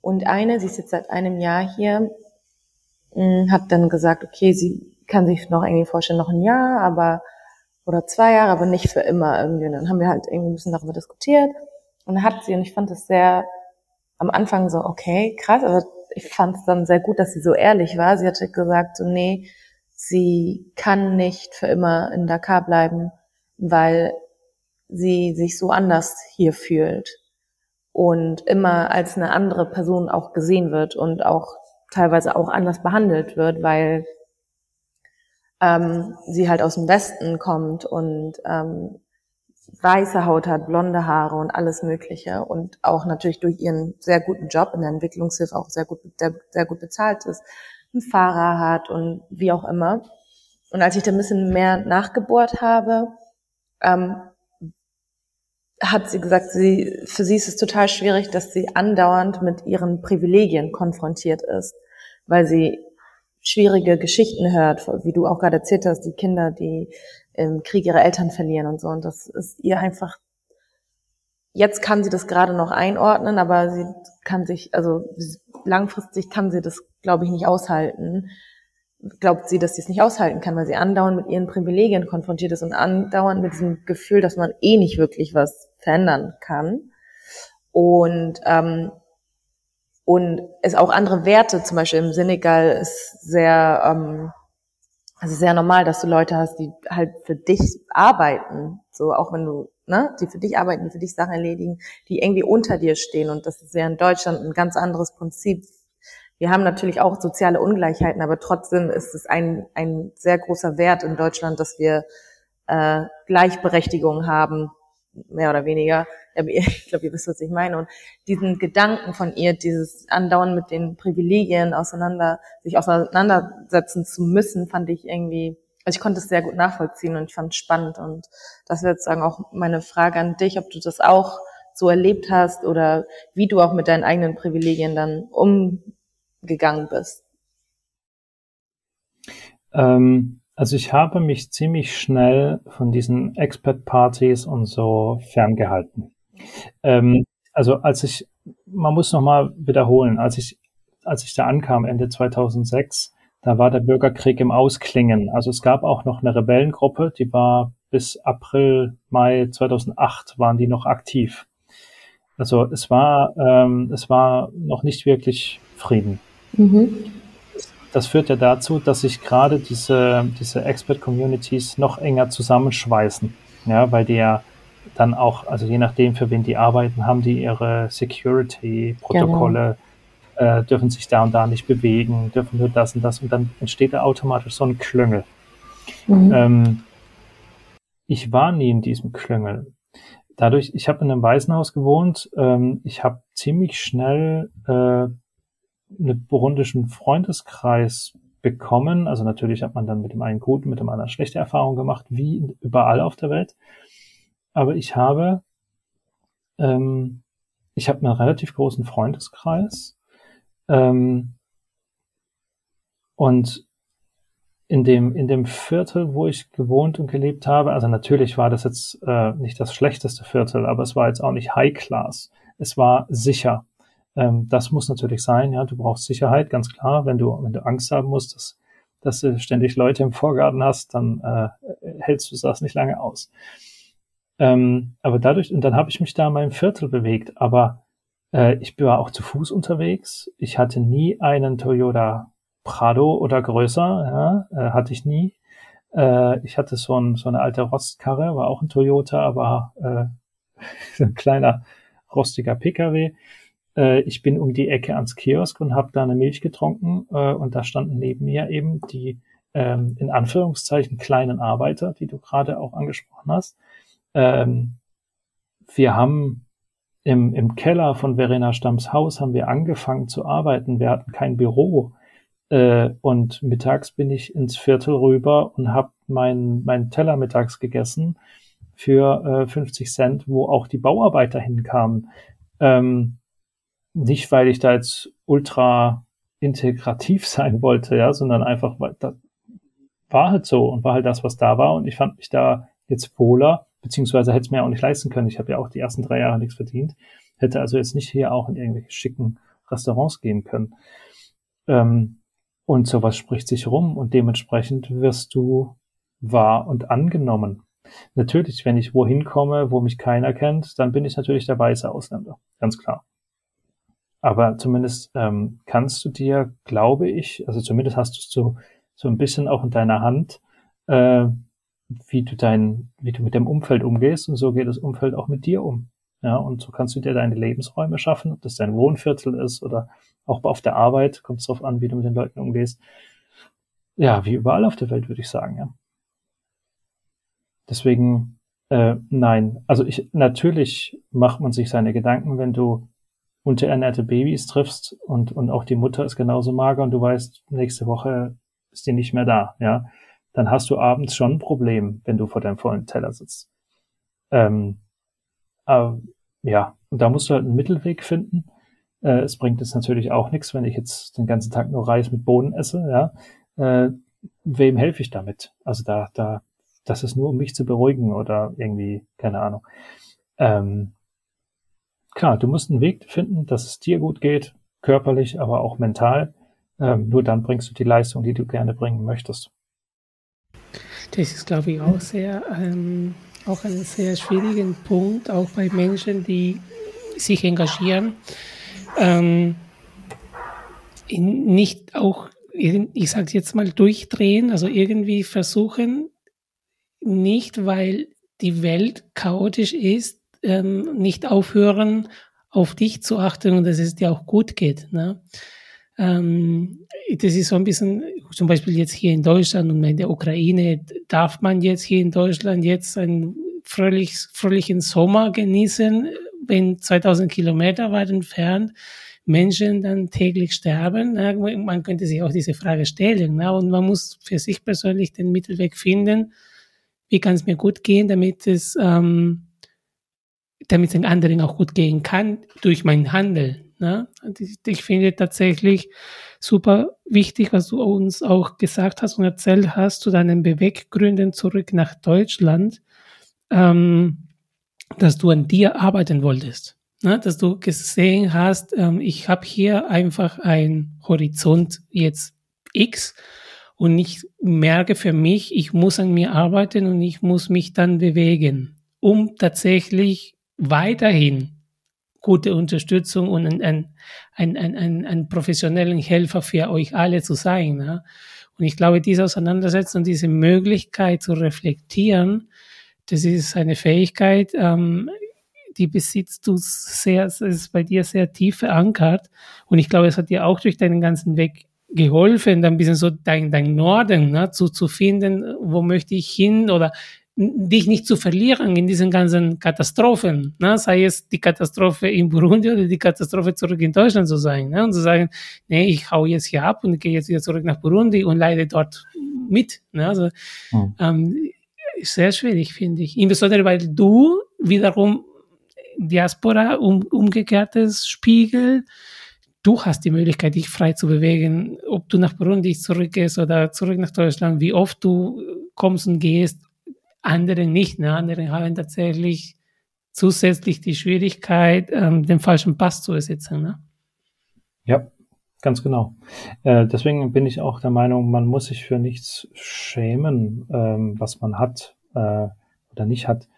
Und eine, sie ist jetzt seit einem Jahr hier, hm, hat dann gesagt, okay, sie kann sich noch irgendwie vorstellen, noch ein Jahr, aber oder zwei Jahre, aber nicht für immer irgendwie. Und dann haben wir halt irgendwie ein bisschen darüber diskutiert. Und hat sie, und ich fand es sehr am Anfang so, okay, krass, aber ich fand es dann sehr gut, dass sie so ehrlich war. Sie hatte gesagt, so, nee, sie kann nicht für immer in Dakar bleiben, weil sie sich so anders hier fühlt und immer als eine andere Person auch gesehen wird und auch teilweise auch anders behandelt wird, weil ähm, sie halt aus dem Westen kommt und ähm, weiße Haut hat, blonde Haare und alles Mögliche und auch natürlich durch ihren sehr guten Job in der Entwicklungshilfe auch sehr gut, sehr, sehr gut bezahlt ist, einen Fahrer hat und wie auch immer. Und als ich da ein bisschen mehr nachgebohrt habe, ähm, hat sie gesagt, sie, für sie ist es total schwierig, dass sie andauernd mit ihren Privilegien konfrontiert ist, weil sie schwierige Geschichten hört, wie du auch gerade erzählt hast, die Kinder, die im Krieg ihre Eltern verlieren und so. Und das ist ihr einfach, jetzt kann sie das gerade noch einordnen, aber sie kann sich, also langfristig kann sie das, glaube ich, nicht aushalten. Glaubt sie, dass sie es nicht aushalten kann, weil sie andauernd mit ihren Privilegien konfrontiert ist und andauernd mit diesem Gefühl, dass man eh nicht wirklich was verändern kann. Und ähm, und es auch andere Werte, zum Beispiel im Senegal ist sehr, ähm, also sehr normal, dass du Leute hast, die halt für dich arbeiten, so auch wenn du, ne, die für dich arbeiten, die für dich Sachen erledigen, die irgendwie unter dir stehen und das ist ja in Deutschland ein ganz anderes Prinzip. Wir haben natürlich auch soziale Ungleichheiten, aber trotzdem ist es ein, ein sehr großer Wert in Deutschland, dass wir äh, Gleichberechtigung haben, mehr oder weniger. Ich glaube, ihr wisst, was ich meine. Und diesen Gedanken von ihr, dieses Andauern mit den Privilegien auseinander, sich auseinandersetzen zu müssen, fand ich irgendwie, also ich konnte es sehr gut nachvollziehen und ich fand es spannend. Und das wäre sozusagen auch meine Frage an dich, ob du das auch so erlebt hast oder wie du auch mit deinen eigenen Privilegien dann umgegangen bist. Ähm also ich habe mich ziemlich schnell von diesen Expert-Partys und so ferngehalten. Ähm, also als ich, man muss nochmal wiederholen, als ich, als ich da ankam Ende 2006, da war der Bürgerkrieg im Ausklingen. Also es gab auch noch eine Rebellengruppe, die war bis April, Mai 2008 waren die noch aktiv. Also es war, ähm, es war noch nicht wirklich Frieden. Mhm. Das führt ja dazu, dass sich gerade diese, diese Expert-Communities noch enger zusammenschweißen, ja, weil die ja dann auch, also je nachdem, für wen die arbeiten, haben die ihre Security-Protokolle, genau. äh, dürfen sich da und da nicht bewegen, dürfen nur das und das und dann entsteht da automatisch so ein Klüngel. Mhm. Ähm, ich war nie in diesem Klüngel. Dadurch, ich habe in einem Waisenhaus gewohnt, ähm, ich habe ziemlich schnell äh, einen burundischen Freundeskreis bekommen. Also natürlich hat man dann mit dem einen gute, mit dem anderen schlechte Erfahrungen gemacht, wie überall auf der Welt. Aber ich habe, ähm, ich habe einen relativ großen Freundeskreis ähm, und in dem, in dem Viertel, wo ich gewohnt und gelebt habe, also natürlich war das jetzt äh, nicht das schlechteste Viertel, aber es war jetzt auch nicht High Class. Es war sicher. Ähm, das muss natürlich sein, ja. Du brauchst Sicherheit, ganz klar. Wenn du, wenn du Angst haben musst, dass, dass du ständig Leute im Vorgarten hast, dann äh, hältst du das nicht lange aus. Ähm, aber dadurch, und dann habe ich mich da in meinem Viertel bewegt, aber äh, ich war auch zu Fuß unterwegs. Ich hatte nie einen Toyota Prado oder größer, ja, äh, hatte ich nie. Äh, ich hatte so, ein, so eine alte Rostkarre, war auch ein Toyota, aber äh, ein kleiner rostiger Pkw. Äh, ich bin um die Ecke ans Kiosk und habe da eine Milch getrunken äh, und da standen neben mir eben die ähm, in Anführungszeichen kleinen Arbeiter, die du gerade auch angesprochen hast. Ähm, wir haben im, im Keller von Verena Stamms Haus haben wir angefangen zu arbeiten. Wir hatten kein Büro. Äh, und mittags bin ich ins Viertel rüber und habe meinen mein Teller mittags gegessen für äh, 50 Cent, wo auch die Bauarbeiter hinkamen. Ähm, nicht, weil ich da jetzt ultra integrativ sein wollte, ja, sondern einfach, weil das war halt so und war halt das, was da war. Und ich fand mich da jetzt wohler, beziehungsweise hätte es mir auch nicht leisten können. Ich habe ja auch die ersten drei Jahre nichts verdient. Hätte also jetzt nicht hier auch in irgendwelche schicken Restaurants gehen können. Ähm, und sowas spricht sich rum und dementsprechend wirst du wahr und angenommen. Natürlich, wenn ich wohin komme, wo mich keiner kennt, dann bin ich natürlich der weiße Ausländer, ganz klar. Aber zumindest ähm, kannst du dir, glaube ich, also zumindest hast du es so, so ein bisschen auch in deiner Hand, äh, wie du dein, wie du mit dem Umfeld umgehst und so geht das Umfeld auch mit dir um. Ja, und so kannst du dir deine Lebensräume schaffen, ob das dein Wohnviertel ist oder auch auf der Arbeit, kommt es darauf an, wie du mit den Leuten umgehst. Ja, wie überall auf der Welt, würde ich sagen, ja. Deswegen, äh, nein. Also ich, natürlich macht man sich seine Gedanken, wenn du unterernährte Babys triffst und, und auch die Mutter ist genauso mager und du weißt, nächste Woche ist die nicht mehr da, ja. Dann hast du abends schon ein Problem, wenn du vor deinem vollen Teller sitzt. Ähm, aber, ja, und da musst du halt einen Mittelweg finden. Äh, es bringt jetzt natürlich auch nichts, wenn ich jetzt den ganzen Tag nur Reis mit Bohnen esse, ja. Äh, wem helfe ich damit? Also da, da, das ist nur, um mich zu beruhigen oder irgendwie, keine Ahnung. Ähm, klar, du musst einen Weg finden, dass es dir gut geht, körperlich, aber auch mental. Ähm, nur dann bringst du die Leistung, die du gerne bringen möchtest. Das ist, glaube ich, auch sehr, ähm, auch ein sehr schwieriger Punkt, auch bei Menschen, die sich engagieren ähm, nicht auch, ich sage jetzt mal, durchdrehen, also irgendwie versuchen, nicht weil die Welt chaotisch ist, ähm, nicht aufhören, auf dich zu achten und dass es dir auch gut geht. Ne? Ähm, das ist so ein bisschen, zum Beispiel jetzt hier in Deutschland und in der Ukraine, darf man jetzt hier in Deutschland jetzt einen fröhlich, fröhlichen Sommer genießen, wenn 2000 Kilometer weit entfernt Menschen dann täglich sterben. Man könnte sich auch diese Frage stellen. Und man muss für sich persönlich den Mittelweg finden. Wie kann es mir gut gehen, damit es, ähm, damit es den anderen auch gut gehen kann durch mein Handeln. Ich finde tatsächlich super wichtig, was du uns auch gesagt hast und erzählt hast zu deinen Beweggründen zurück nach Deutschland. Ähm, dass du an dir arbeiten wolltest. Ne? Dass du gesehen hast, ähm, ich habe hier einfach ein Horizont jetzt X und ich merke für mich, ich muss an mir arbeiten und ich muss mich dann bewegen, um tatsächlich weiterhin gute Unterstützung und ein, ein, ein, ein, ein, professionellen Helfer für euch alle zu sein. Ne? Und ich glaube, diese Auseinandersetzung, diese Möglichkeit zu reflektieren, das ist eine Fähigkeit, ähm, die besitzt du sehr, es ist bei dir sehr tief verankert. Und ich glaube, es hat dir auch durch deinen ganzen Weg geholfen, dann ein bisschen so dein, dein Norden ne, zu, zu finden, wo möchte ich hin oder dich nicht zu verlieren in diesen ganzen Katastrophen, ne? sei es die Katastrophe in Burundi oder die Katastrophe zurück in Deutschland zu sein ne? und zu sagen, nee, ich hau jetzt hier ab und gehe jetzt wieder zurück nach Burundi und leide dort mit. Ne? Also, mhm. ähm, sehr schwierig, finde ich. Insbesondere, weil du wiederum Diaspora um, umgekehrtes Spiegel. Du hast die Möglichkeit, dich frei zu bewegen, ob du nach Burundi zurückgehst oder zurück nach Deutschland, wie oft du kommst und gehst. Andere nicht. Ne? Andere haben tatsächlich zusätzlich die Schwierigkeit, ähm, den falschen Pass zu ersetzen. Ne? Ja, ganz genau. Äh, deswegen bin ich auch der Meinung, man muss sich für nichts schämen, ähm, was man hat äh, oder nicht hat.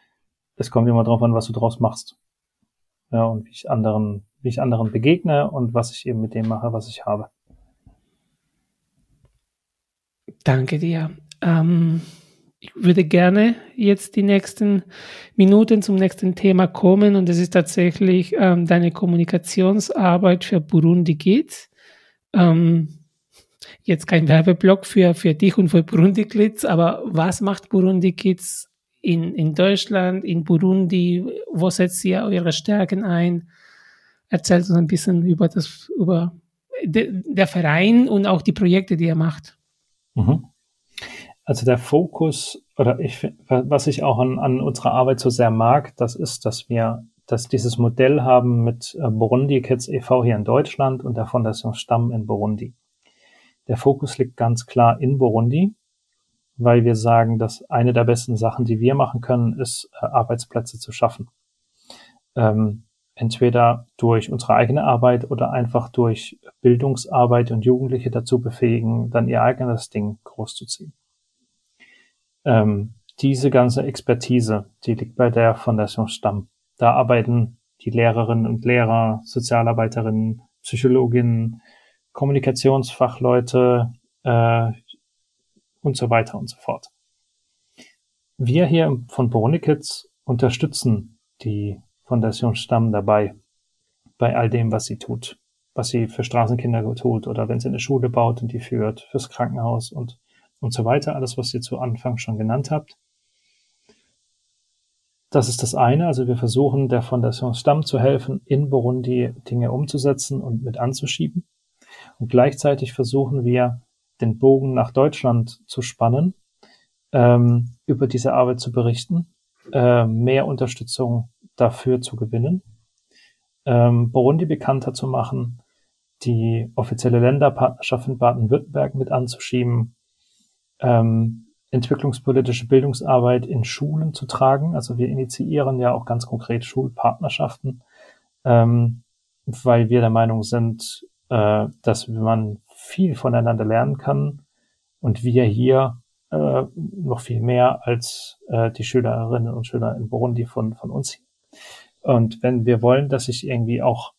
Es kommt immer darauf an, was du draus machst ja, und wie ich anderen, wie ich anderen begegne und was ich eben mit dem mache, was ich habe. Danke dir. Ähm, ich würde gerne jetzt die nächsten Minuten zum nächsten Thema kommen und das ist tatsächlich ähm, deine Kommunikationsarbeit für Burundi Kids. Ähm, jetzt kein Werbeblock für, für dich und für Burundi Kids, aber was macht Burundi Kids in, in Deutschland, in Burundi? Wo setzt ihr eure Stärken ein? Erzählt uns ein bisschen über das, über de, der Verein und auch die Projekte, die ihr macht. Mhm. Also der Fokus oder ich, was ich auch an, an unserer Arbeit so sehr mag, das ist, dass wir, dass dieses Modell haben mit äh, Burundi Kids e.V. hier in Deutschland und der Fondation Stamm in Burundi. Der Fokus liegt ganz klar in Burundi weil wir sagen, dass eine der besten Sachen, die wir machen können, ist, äh, Arbeitsplätze zu schaffen. Ähm, entweder durch unsere eigene Arbeit oder einfach durch Bildungsarbeit und Jugendliche dazu befähigen, dann ihr eigenes Ding großzuziehen. Ähm, diese ganze Expertise, die liegt bei der Fondation Stamm. Da arbeiten die Lehrerinnen und Lehrer, Sozialarbeiterinnen, Psychologinnen, Kommunikationsfachleute, äh, und so weiter und so fort. Wir hier von Boronikids unterstützen die Fondation Stamm dabei, bei all dem, was sie tut, was sie für Straßenkinder tut oder wenn sie eine Schule baut und die führt, fürs Krankenhaus und, und so weiter, alles, was ihr zu Anfang schon genannt habt. Das ist das eine. Also wir versuchen der Fondation Stamm zu helfen, in Burundi Dinge umzusetzen und mit anzuschieben. Und gleichzeitig versuchen wir den Bogen nach Deutschland zu spannen, ähm, über diese Arbeit zu berichten, äh, mehr Unterstützung dafür zu gewinnen, ähm, Burundi bekannter zu machen, die offizielle Länderpartnerschaft in Baden-Württemberg mit anzuschieben, ähm, entwicklungspolitische Bildungsarbeit in Schulen zu tragen. Also wir initiieren ja auch ganz konkret Schulpartnerschaften, ähm, weil wir der Meinung sind, äh, dass man viel voneinander lernen kann und wir hier äh, noch viel mehr als äh, die Schülerinnen und Schüler in Burundi von, von uns. Und wenn wir wollen, dass sich irgendwie auch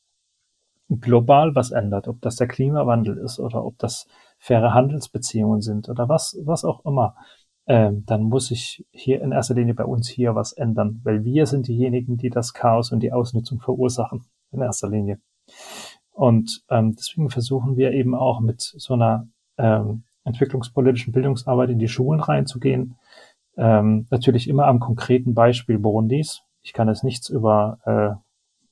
global was ändert, ob das der Klimawandel ist oder ob das faire Handelsbeziehungen sind oder was, was auch immer, äh, dann muss sich hier in erster Linie bei uns hier was ändern, weil wir sind diejenigen, die das Chaos und die Ausnutzung verursachen, in erster Linie. Und ähm, deswegen versuchen wir eben auch mit so einer ähm, entwicklungspolitischen Bildungsarbeit in die Schulen reinzugehen. Ähm, natürlich immer am konkreten Beispiel Burundis. Ich kann jetzt nichts über äh,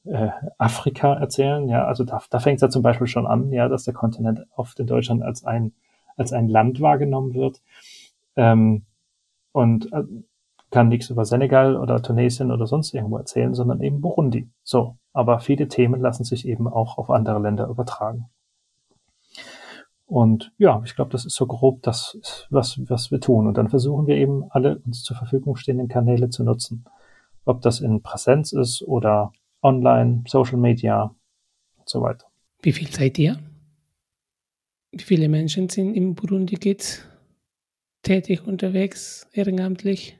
äh, Afrika erzählen. Ja, also da, da fängt es ja zum Beispiel schon an, ja, dass der Kontinent oft in Deutschland als ein als ein Land wahrgenommen wird. Ähm, und äh, kann nichts über Senegal oder Tunesien oder sonst irgendwo erzählen, sondern eben Burundi. So, aber viele Themen lassen sich eben auch auf andere Länder übertragen. Und ja, ich glaube, das ist so grob das, was, was wir tun. Und dann versuchen wir eben alle uns zur Verfügung stehenden Kanäle zu nutzen. Ob das in Präsenz ist oder online, Social Media und so weiter. Wie viel seid ihr? Wie viele Menschen sind im Burundi Kids tätig unterwegs, ehrenamtlich?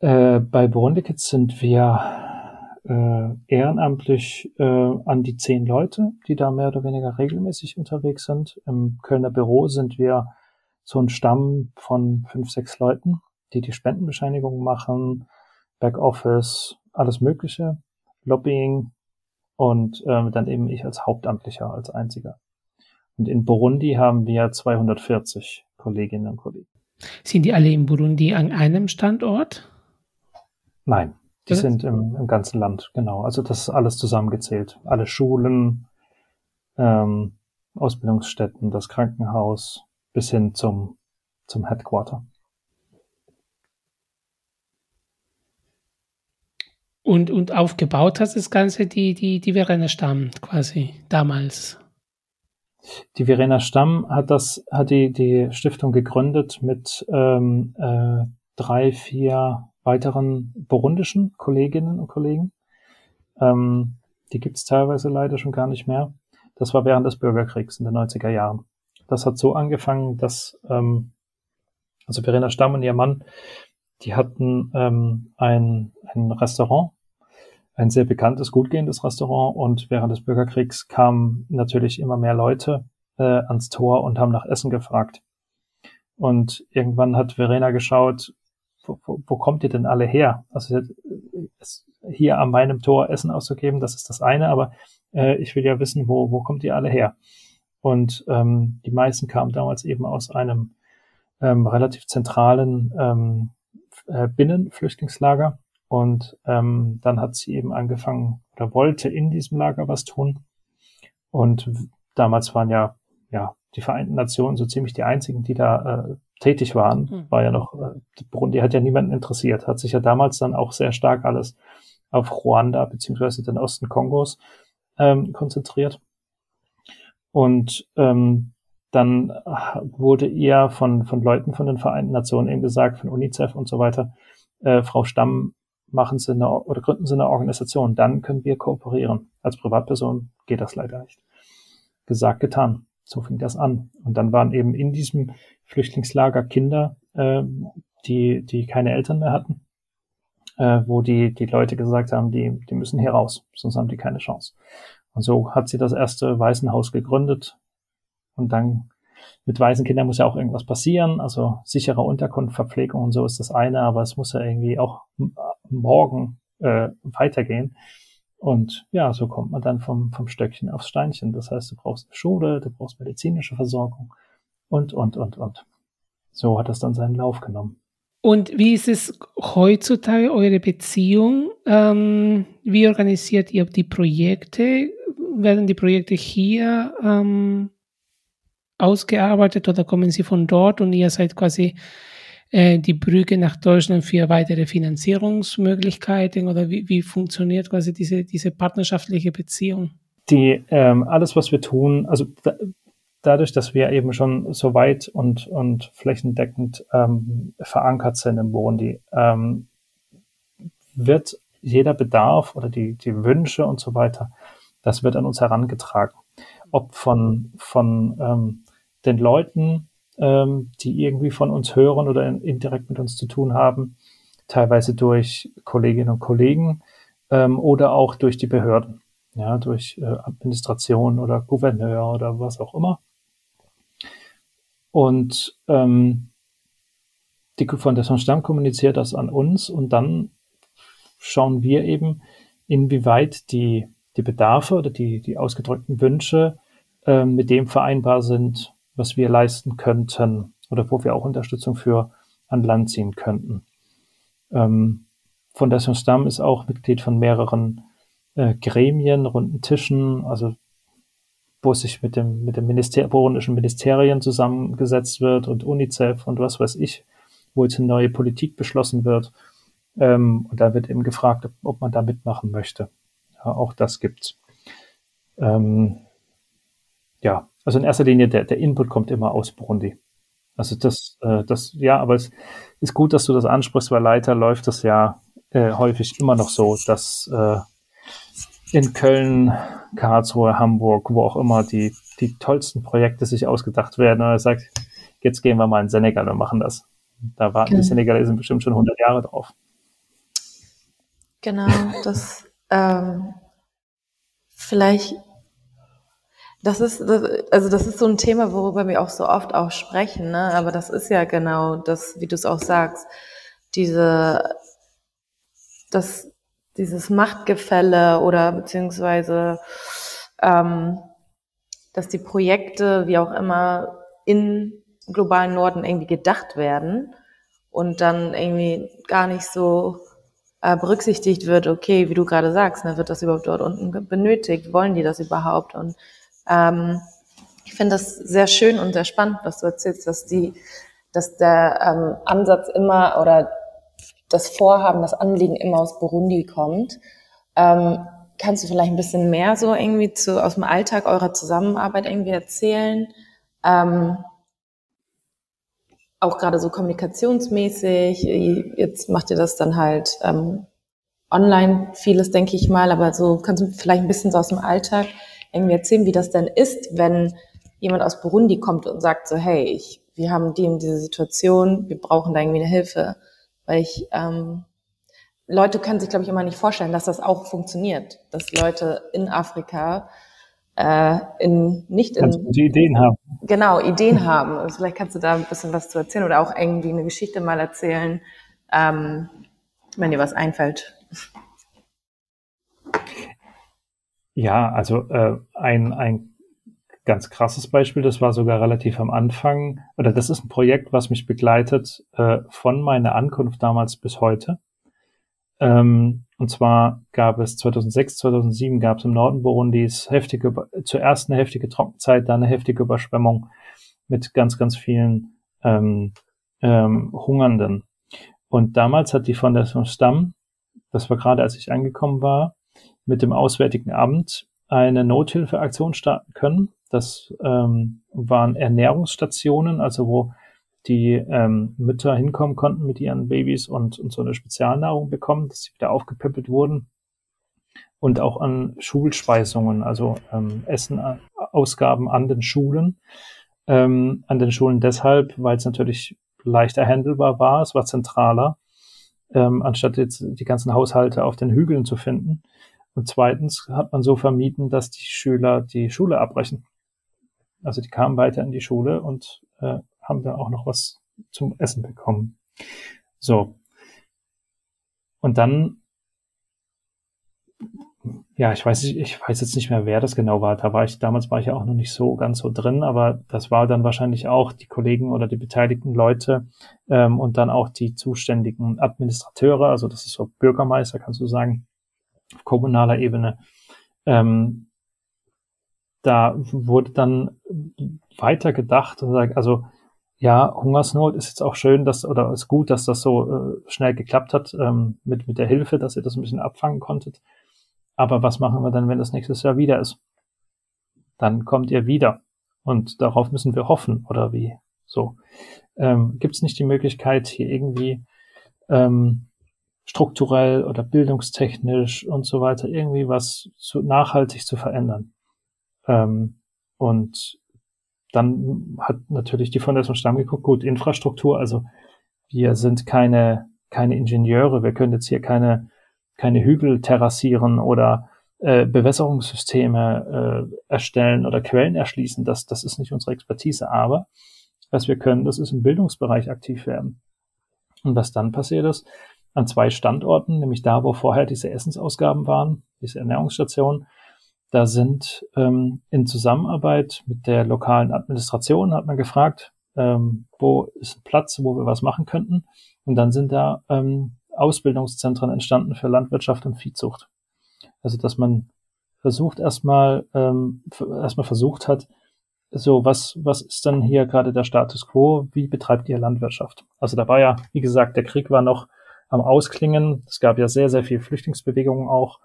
Äh, bei Burundi Kids sind wir äh, ehrenamtlich äh, an die zehn Leute, die da mehr oder weniger regelmäßig unterwegs sind. Im Kölner Büro sind wir so ein Stamm von fünf, sechs Leuten, die die Spendenbescheinigungen machen, Backoffice, alles Mögliche, Lobbying und äh, dann eben ich als Hauptamtlicher, als einziger. Und in Burundi haben wir 240 Kolleginnen und Kollegen. Sind die alle in Burundi an einem Standort? Nein, die das sind im, im, ganzen Land, genau. Also das ist alles zusammengezählt. Alle Schulen, ähm, Ausbildungsstätten, das Krankenhaus bis hin zum, zum Headquarter. Und, und aufgebaut hat das Ganze die, die, die Verena Stamm quasi damals. Die Verena Stamm hat das, hat die, die Stiftung gegründet mit ähm, äh, drei, vier weiteren burundischen Kolleginnen und Kollegen. Ähm, die gibt es teilweise leider schon gar nicht mehr. Das war während des Bürgerkriegs in den 90er Jahren. Das hat so angefangen, dass ähm, also Verena Stamm und ihr Mann, die hatten ähm, ein, ein Restaurant ein sehr bekanntes, gut gehendes Restaurant und während des Bürgerkriegs kamen natürlich immer mehr Leute äh, ans Tor und haben nach Essen gefragt. Und irgendwann hat Verena geschaut, wo, wo, wo kommt ihr denn alle her? Also hier an meinem Tor Essen auszugeben, das ist das eine, aber äh, ich will ja wissen, wo, wo kommt ihr alle her? Und ähm, die meisten kamen damals eben aus einem ähm, relativ zentralen ähm, äh, Binnenflüchtlingslager und ähm, dann hat sie eben angefangen oder wollte in diesem Lager was tun. Und damals waren ja, ja, die Vereinten Nationen so ziemlich die einzigen, die da äh, tätig waren. Mhm. War ja noch, äh, Burundi hat ja niemanden interessiert, hat sich ja damals dann auch sehr stark alles auf Ruanda beziehungsweise den Osten Kongos ähm, konzentriert. Und ähm, dann wurde ihr von, von Leuten von den Vereinten Nationen eben gesagt, von UNICEF und so weiter, äh, Frau Stamm machen Sie eine oder gründen Sie eine Organisation, dann können wir kooperieren. Als Privatperson geht das leider nicht. Gesagt, getan. So fing das an. Und dann waren eben in diesem Flüchtlingslager Kinder, äh, die, die keine Eltern mehr hatten, äh, wo die, die Leute gesagt haben, die, die müssen hier raus, sonst haben die keine Chance. Und so hat sie das erste Waisenhaus gegründet. Und dann mit weißen Kindern muss ja auch irgendwas passieren. Also sichere Unterkunft, Verpflegung und so ist das eine, aber es muss ja irgendwie auch morgen äh, weitergehen. Und ja, so kommt man dann vom, vom Stöckchen aufs Steinchen. Das heißt, du brauchst eine Schule, du brauchst medizinische Versorgung und, und, und, und. So hat das dann seinen Lauf genommen. Und wie ist es heutzutage, eure Beziehung? Ähm, wie organisiert ihr die Projekte? Werden die Projekte hier ähm, ausgearbeitet oder kommen sie von dort und ihr seid quasi äh, die Brücke nach Deutschland für weitere Finanzierungsmöglichkeiten oder wie, wie funktioniert quasi diese, diese partnerschaftliche Beziehung? Die, ähm, alles, was wir tun, also da, dadurch, dass wir eben schon so weit und, und flächendeckend ähm, verankert sind im Burundi, ähm, wird jeder Bedarf oder die, die Wünsche und so weiter, das wird an uns herangetragen. Ob von, von ähm, den Leuten, ähm, die irgendwie von uns hören oder indirekt mit uns zu tun haben, teilweise durch Kolleginnen und Kollegen ähm, oder auch durch die Behörden, ja, durch äh, Administration oder Gouverneur oder was auch immer. Und ähm, die Fondation Stamm kommuniziert das an uns und dann schauen wir eben, inwieweit die, die Bedarfe oder die, die ausgedrückten Wünsche äh, mit dem vereinbar sind, was wir leisten könnten oder wo wir auch Unterstützung für an Land ziehen könnten. Ähm, Fondation Stamm ist auch Mitglied von mehreren äh, Gremien, runden Tischen, also wo sich mit dem, mit dem Minister burundischen Ministerien zusammengesetzt wird und UNICEF und was weiß ich, wo jetzt eine neue Politik beschlossen wird. Ähm, und da wird eben gefragt, ob, ob man da mitmachen möchte. Ja, auch das gibt's. Ähm, ja, also in erster Linie, der, der Input kommt immer aus Burundi. Also das, äh, das, ja, aber es ist gut, dass du das ansprichst, weil leider läuft das ja äh, häufig immer noch so, dass äh, in Köln, Karlsruhe, Hamburg, wo auch immer die, die tollsten Projekte sich ausgedacht werden. Und er sagt, jetzt gehen wir mal in Senegal und machen das. Da warten okay. die Senegalesen bestimmt schon 100 Jahre drauf. Genau, das Ähm, vielleicht, das ist, das, also das ist so ein Thema, worüber wir auch so oft auch sprechen, ne? aber das ist ja genau das, wie du es auch sagst, diese, das, dieses Machtgefälle oder beziehungsweise, ähm, dass die Projekte, wie auch immer, in globalen Norden irgendwie gedacht werden und dann irgendwie gar nicht so äh, berücksichtigt wird, okay, wie du gerade sagst, ne, wird das überhaupt dort unten benötigt? Wollen die das überhaupt? Und ähm, ich finde das sehr schön und sehr spannend, was du erzählst, dass die, dass der ähm, Ansatz immer oder das Vorhaben, das Anliegen immer aus Burundi kommt. Ähm, kannst du vielleicht ein bisschen mehr so irgendwie zu, aus dem Alltag eurer Zusammenarbeit irgendwie erzählen? Ähm, auch gerade so kommunikationsmäßig. Jetzt macht ihr das dann halt ähm, online vieles, denke ich mal, aber so kannst du vielleicht ein bisschen so aus dem Alltag irgendwie erzählen, wie das denn ist, wenn jemand aus Burundi kommt und sagt so, hey, ich, wir haben die in diese Situation, wir brauchen da irgendwie eine Hilfe. Weil ich, ähm, Leute können sich, glaube ich, immer nicht vorstellen, dass das auch funktioniert, dass Leute in Afrika äh, in nicht in also die Ideen haben. Genau, Ideen haben. Also vielleicht kannst du da ein bisschen was zu erzählen oder auch irgendwie eine Geschichte mal erzählen, ähm, wenn dir was einfällt. Ja, also äh, ein, ein ganz krasses Beispiel, das war sogar relativ am Anfang, oder das ist ein Projekt, was mich begleitet äh, von meiner Ankunft damals bis heute. Ähm, und zwar gab es 2006, 2007 gab es im Norden Burundis heftige, zuerst eine heftige Trockenzeit, dann eine heftige Überschwemmung mit ganz, ganz vielen ähm, ähm, Hungernden. Und damals hat die Fondation Stamm, das war gerade als ich angekommen war, mit dem Auswärtigen Amt eine Nothilfeaktion starten können. Das ähm, waren Ernährungsstationen, also wo die ähm, Mütter hinkommen konnten mit ihren Babys und, und so eine Spezialnahrung bekommen, dass sie wieder aufgepäppelt wurden. Und auch an Schulspeisungen, also ähm, Essenausgaben an den Schulen. Ähm, an den Schulen deshalb, weil es natürlich leichter handelbar war, es war zentraler, ähm, anstatt jetzt die ganzen Haushalte auf den Hügeln zu finden. Und zweitens hat man so vermieden, dass die Schüler die Schule abbrechen. Also die kamen weiter in die Schule und äh, haben wir auch noch was zum Essen bekommen. So. Und dann, ja, ich weiß, ich weiß jetzt nicht mehr, wer das genau war. Da war ich, damals war ich ja auch noch nicht so ganz so drin, aber das war dann wahrscheinlich auch die Kollegen oder die beteiligten Leute ähm, und dann auch die zuständigen Administrateure, also das ist so Bürgermeister, kannst du sagen, auf kommunaler Ebene. Ähm, da wurde dann weiter gedacht also ja, Hungersnot ist jetzt auch schön, dass, oder ist gut, dass das so äh, schnell geklappt hat, ähm, mit, mit der Hilfe, dass ihr das ein bisschen abfangen konntet. Aber was machen wir dann, wenn das nächstes Jahr wieder ist? Dann kommt ihr wieder. Und darauf müssen wir hoffen, oder wie? So. Ähm, Gibt es nicht die Möglichkeit, hier irgendwie ähm, strukturell oder bildungstechnisch und so weiter irgendwie was zu, nachhaltig zu verändern? Ähm, und dann hat natürlich die Fondation Stamm geguckt, gut, Infrastruktur, also wir sind keine, keine Ingenieure, wir können jetzt hier keine, keine Hügel terrassieren oder äh, Bewässerungssysteme äh, erstellen oder Quellen erschließen. Das, das ist nicht unsere Expertise. Aber was wir können, das ist im Bildungsbereich aktiv werden. Und was dann passiert ist, an zwei Standorten, nämlich da, wo vorher diese Essensausgaben waren, diese Ernährungsstation, da sind ähm, in Zusammenarbeit mit der lokalen Administration, hat man gefragt, ähm, wo ist ein Platz, wo wir was machen könnten. Und dann sind da ähm, Ausbildungszentren entstanden für Landwirtschaft und Viehzucht. Also dass man versucht erstmal ähm, erstmal versucht hat, so was was ist dann hier gerade der Status quo? Wie betreibt ihr Landwirtschaft? Also da war ja, wie gesagt, der Krieg war noch am Ausklingen. Es gab ja sehr sehr viel Flüchtlingsbewegungen auch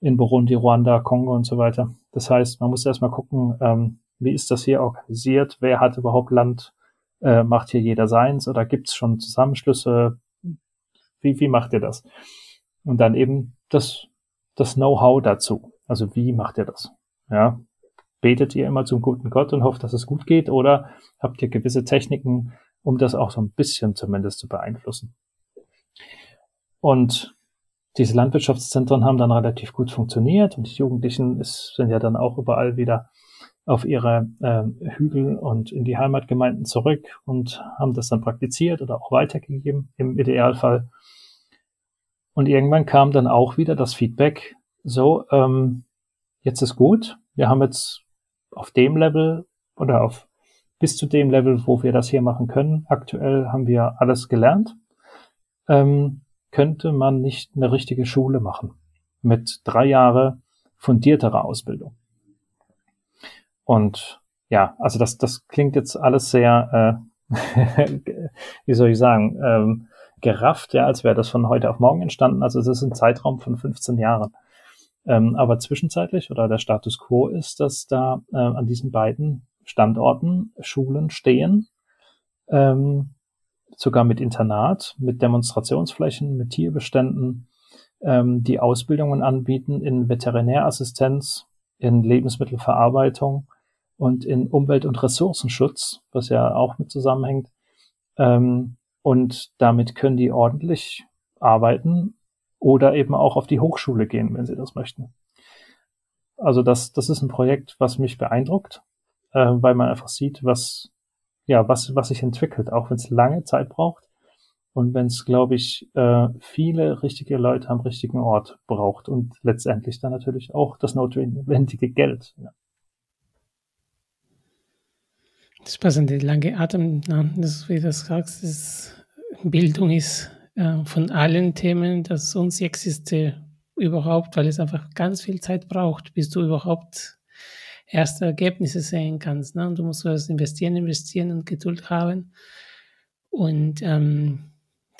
in Burundi, Ruanda, Kongo und so weiter. Das heißt, man muss erstmal gucken, ähm, wie ist das hier organisiert, wer hat überhaupt Land, äh, macht hier jeder seins oder gibt es schon Zusammenschlüsse, wie, wie macht ihr das? Und dann eben das, das Know-how dazu. Also wie macht ihr das? Ja, betet ihr immer zum guten Gott und hofft, dass es gut geht oder habt ihr gewisse Techniken, um das auch so ein bisschen zumindest zu beeinflussen? Und diese Landwirtschaftszentren haben dann relativ gut funktioniert und die Jugendlichen ist, sind ja dann auch überall wieder auf ihre äh, Hügel und in die Heimatgemeinden zurück und haben das dann praktiziert oder auch weitergegeben im Idealfall. Und irgendwann kam dann auch wieder das Feedback, so, ähm, jetzt ist gut, wir haben jetzt auf dem Level oder auf bis zu dem Level, wo wir das hier machen können, aktuell haben wir alles gelernt, ähm, könnte man nicht eine richtige Schule machen mit drei Jahre fundierterer Ausbildung. Und ja, also das, das klingt jetzt alles sehr, äh, wie soll ich sagen, ähm, gerafft, ja, als wäre das von heute auf morgen entstanden. Also es ist ein Zeitraum von 15 Jahren. Ähm, aber zwischenzeitlich oder der Status quo ist, dass da äh, an diesen beiden Standorten Schulen stehen, ähm, sogar mit Internat, mit Demonstrationsflächen, mit Tierbeständen, ähm, die Ausbildungen anbieten in Veterinärassistenz, in Lebensmittelverarbeitung, und in Umwelt- und Ressourcenschutz, was ja auch mit zusammenhängt. Ähm, und damit können die ordentlich arbeiten oder eben auch auf die Hochschule gehen, wenn sie das möchten. Also das, das ist ein Projekt, was mich beeindruckt, äh, weil man einfach sieht, was, ja, was, was sich entwickelt, auch wenn es lange Zeit braucht und wenn es, glaube ich, äh, viele richtige Leute am richtigen Ort braucht und letztendlich dann natürlich auch das notwendige Geld. Das passende lange Atem, das, wie du sagst, ist, Bildung ist äh, von allen Themen das unsächsigste überhaupt, weil es einfach ganz viel Zeit braucht, bis du überhaupt erste Ergebnisse sehen kannst. Ne? Und du musst was investieren, investieren und Geduld haben. Und ähm,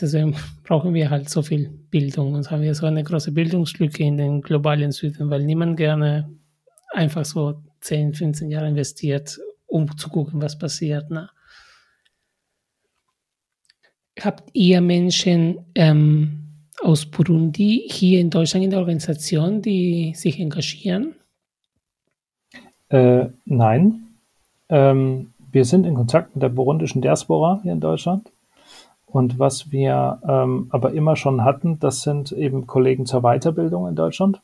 deswegen brauchen wir halt so viel Bildung und haben wir so eine große Bildungslücke in den globalen Süden, weil niemand gerne einfach so 10, 15 Jahre investiert, um zu gucken, was passiert. Ne? Habt ihr Menschen ähm, aus Burundi hier in Deutschland in der Organisation, die sich engagieren? Äh, nein. Ähm, wir sind in Kontakt mit der burundischen Diaspora hier in Deutschland. Und was wir ähm, aber immer schon hatten, das sind eben Kollegen zur Weiterbildung in Deutschland.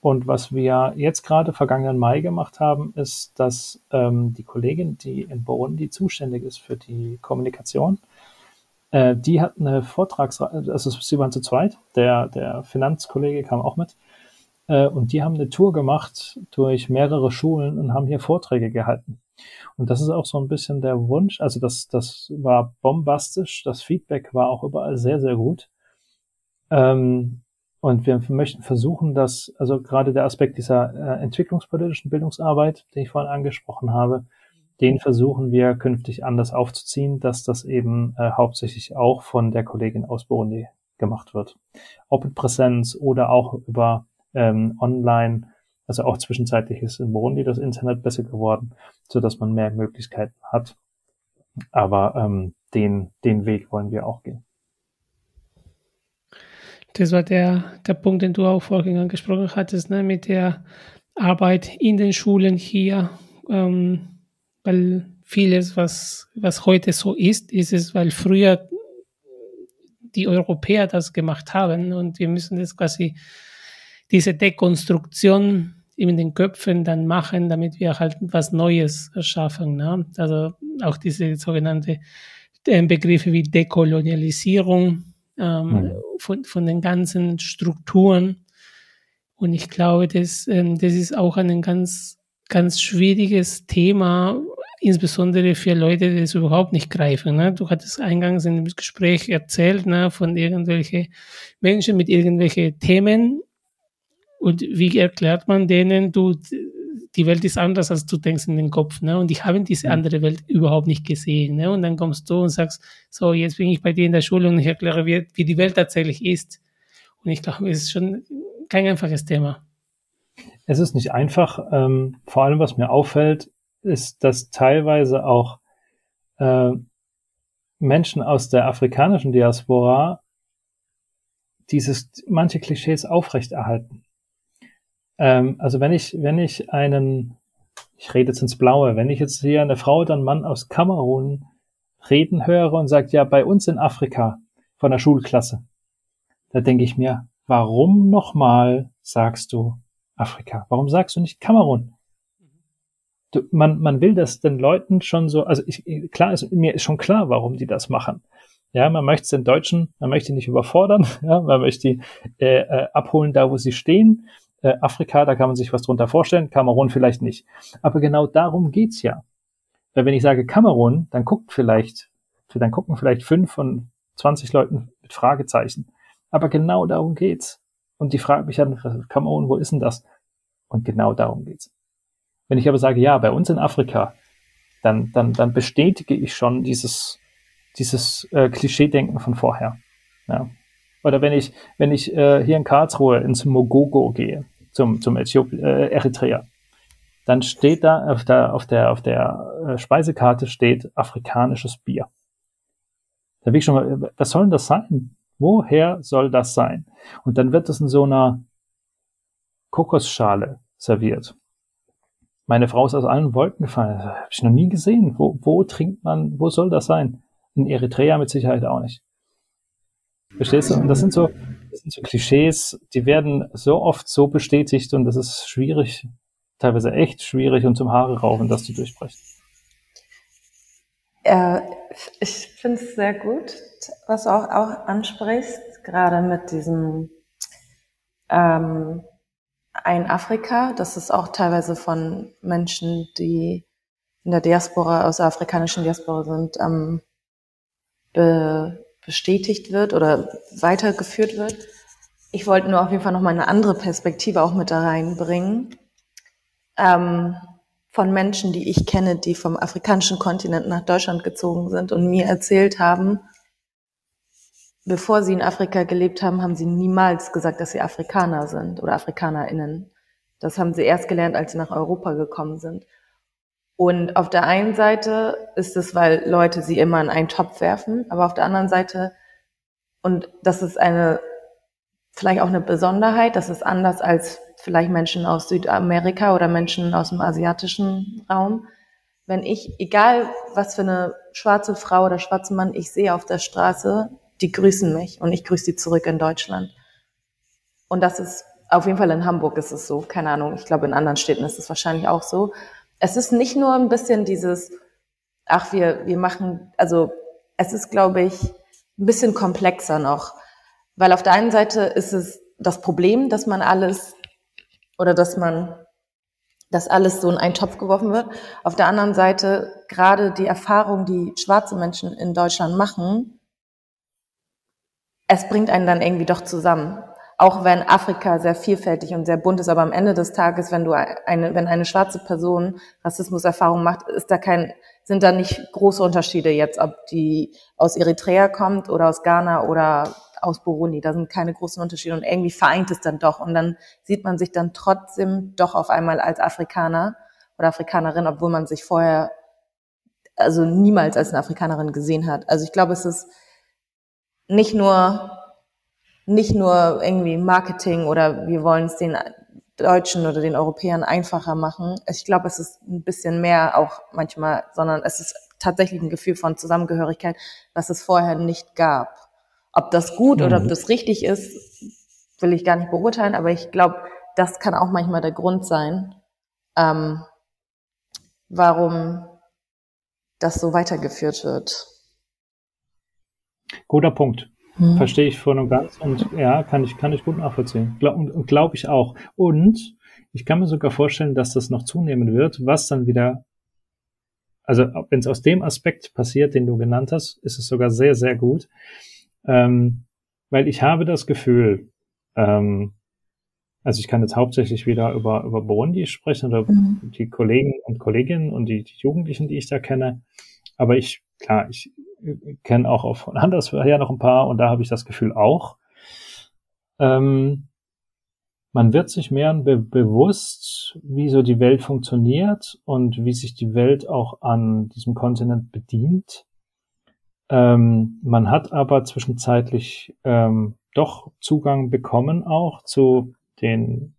Und was wir jetzt gerade vergangenen Mai gemacht haben, ist, dass ähm, die Kollegin, die in Burundi zuständig ist für die Kommunikation, äh, die hat eine Vortragsreihe, also sie waren zu zweit, der, der Finanzkollege kam auch mit, äh, und die haben eine Tour gemacht durch mehrere Schulen und haben hier Vorträge gehalten. Und das ist auch so ein bisschen der Wunsch, also das, das war bombastisch, das Feedback war auch überall sehr, sehr gut. Ähm, und wir möchten versuchen, dass, also gerade der Aspekt dieser äh, entwicklungspolitischen Bildungsarbeit, den ich vorhin angesprochen habe, den versuchen wir künftig anders aufzuziehen, dass das eben äh, hauptsächlich auch von der Kollegin aus Burundi gemacht wird. Ob in Präsenz oder auch über ähm, online, also auch zwischenzeitlich ist in Burundi das Internet besser geworden, so dass man mehr Möglichkeiten hat. Aber ähm, den, den Weg wollen wir auch gehen. Das war der, der Punkt, den du auch vorhin angesprochen hattest, ne, mit der Arbeit in den Schulen hier, ähm, weil vieles, was, was heute so ist, ist es, weil früher die Europäer das gemacht haben und wir müssen das quasi, diese Dekonstruktion in den Köpfen dann machen, damit wir halt was Neues erschaffen. Ne? Also auch diese sogenannte äh, Begriffe wie Dekolonialisierung, ähm, mhm. von, von den ganzen Strukturen. Und ich glaube, das, ähm, das ist auch ein ganz, ganz schwieriges Thema, insbesondere für Leute, die es überhaupt nicht greifen. Ne? Du hattest eingangs in dem Gespräch erzählt ne, von irgendwelchen Menschen mit irgendwelchen Themen. Und wie erklärt man denen, du, die Welt ist anders, als du denkst in den Kopf. Ne? Und ich habe diese mhm. andere Welt überhaupt nicht gesehen. Ne? Und dann kommst du und sagst, so, jetzt bin ich bei dir in der Schule und ich erkläre, wie, wie die Welt tatsächlich ist. Und ich glaube, es ist schon kein einfaches Thema. Es ist nicht einfach. Ähm, vor allem, was mir auffällt, ist, dass teilweise auch äh, Menschen aus der afrikanischen Diaspora dieses manche Klischees aufrechterhalten. Ähm, also wenn ich, wenn ich einen, ich rede jetzt ins Blaue, wenn ich jetzt hier eine Frau oder einen Mann aus Kamerun reden höre und sagt, ja, bei uns in Afrika von der Schulklasse, da denke ich mir, warum nochmal sagst du Afrika? Warum sagst du nicht Kamerun? Du, man, man will das den Leuten schon so, also ich, klar ist, mir ist schon klar, warum die das machen. Ja, man möchte den Deutschen, man möchte nicht überfordern, ja, man möchte die äh, äh, abholen, da wo sie stehen. Äh, Afrika, da kann man sich was drunter vorstellen, Kamerun vielleicht nicht. Aber genau darum geht's ja. Weil wenn ich sage Kamerun, dann guckt vielleicht, dann gucken vielleicht fünf von 20 Leuten mit Fragezeichen. Aber genau darum geht's. Und die fragen mich dann, Kamerun, wo ist denn das? Und genau darum geht's. Wenn ich aber sage, ja, bei uns in Afrika, dann, dann, dann bestätige ich schon dieses, dieses äh, Klischee-Denken von vorher. Ja. Oder wenn ich, wenn ich äh, hier in Karlsruhe ins Mogogo gehe, zum, zum Äthiop äh, Eritrea, dann steht da auf der, auf der, auf der äh, Speisekarte steht afrikanisches Bier. Da will ich schon mal, was soll denn das sein? Woher soll das sein? Und dann wird es in so einer Kokosschale serviert. Meine Frau ist aus allen Wolken gefallen. Das habe ich noch nie gesehen. Wo, wo trinkt man, wo soll das sein? In Eritrea mit Sicherheit auch nicht. Verstehst du? Und das sind so, das sind so Klischees, die werden so oft so bestätigt und das ist schwierig, teilweise echt schwierig und zum Haare raufen, das zu durchbrechen. Ja, ich finde es sehr gut, was du auch, auch ansprichst, gerade mit diesem ähm, ein Afrika. Das ist auch teilweise von Menschen, die in der Diaspora, aus der afrikanischen Diaspora sind, ähm, be bestätigt wird oder weitergeführt wird. Ich wollte nur auf jeden Fall noch mal eine andere Perspektive auch mit da reinbringen. Ähm, von Menschen, die ich kenne, die vom afrikanischen Kontinent nach Deutschland gezogen sind und mir erzählt haben, bevor sie in Afrika gelebt haben, haben sie niemals gesagt, dass sie Afrikaner sind oder AfrikanerInnen. Das haben sie erst gelernt, als sie nach Europa gekommen sind. Und auf der einen Seite ist es, weil Leute sie immer in einen Topf werfen, aber auf der anderen Seite, und das ist eine, vielleicht auch eine Besonderheit, das ist anders als vielleicht Menschen aus Südamerika oder Menschen aus dem asiatischen Raum. Wenn ich, egal was für eine schwarze Frau oder schwarze Mann ich sehe auf der Straße, die grüßen mich und ich grüße die zurück in Deutschland. Und das ist auf jeden Fall in Hamburg ist es so. Keine Ahnung, ich glaube in anderen Städten ist es wahrscheinlich auch so. Es ist nicht nur ein bisschen dieses, ach, wir, wir machen, also es ist, glaube ich, ein bisschen komplexer noch. Weil auf der einen Seite ist es das Problem, dass man alles oder dass man, dass alles so in einen Topf geworfen wird. Auf der anderen Seite gerade die Erfahrung, die schwarze Menschen in Deutschland machen, es bringt einen dann irgendwie doch zusammen. Auch wenn Afrika sehr vielfältig und sehr bunt ist, aber am Ende des Tages, wenn du eine, wenn eine schwarze Person Rassismuserfahrung macht, ist da kein, sind da nicht große Unterschiede jetzt, ob die aus Eritrea kommt oder aus Ghana oder aus Burundi. Da sind keine großen Unterschiede und irgendwie vereint es dann doch. Und dann sieht man sich dann trotzdem doch auf einmal als Afrikaner oder Afrikanerin, obwohl man sich vorher also niemals als eine Afrikanerin gesehen hat. Also ich glaube, es ist nicht nur, nicht nur irgendwie Marketing oder wir wollen es den Deutschen oder den Europäern einfacher machen. Ich glaube, es ist ein bisschen mehr auch manchmal, sondern es ist tatsächlich ein Gefühl von Zusammengehörigkeit, was es vorher nicht gab. Ob das gut mhm. oder ob mhm. das richtig ist, will ich gar nicht beurteilen, aber ich glaube, das kann auch manchmal der Grund sein, ähm, warum das so weitergeführt wird. Guter Punkt. Hm. Verstehe ich voll und ganz und ja, kann ich, kann ich gut nachvollziehen. Glaub, und glaube ich auch. Und ich kann mir sogar vorstellen, dass das noch zunehmen wird, was dann wieder, also wenn es aus dem Aspekt passiert, den du genannt hast, ist es sogar sehr, sehr gut. Ähm, weil ich habe das Gefühl, ähm, also ich kann jetzt hauptsächlich wieder über, über Burundi sprechen oder mhm. die Kollegen und Kolleginnen und die, die Jugendlichen, die ich da kenne. Aber ich, klar, ich kenne auch auf andersher noch ein paar und da habe ich das Gefühl auch. Ähm, man wird sich mehr be bewusst, wie so die Welt funktioniert und wie sich die Welt auch an diesem Kontinent bedient. Ähm, man hat aber zwischenzeitlich ähm, doch Zugang bekommen auch zu den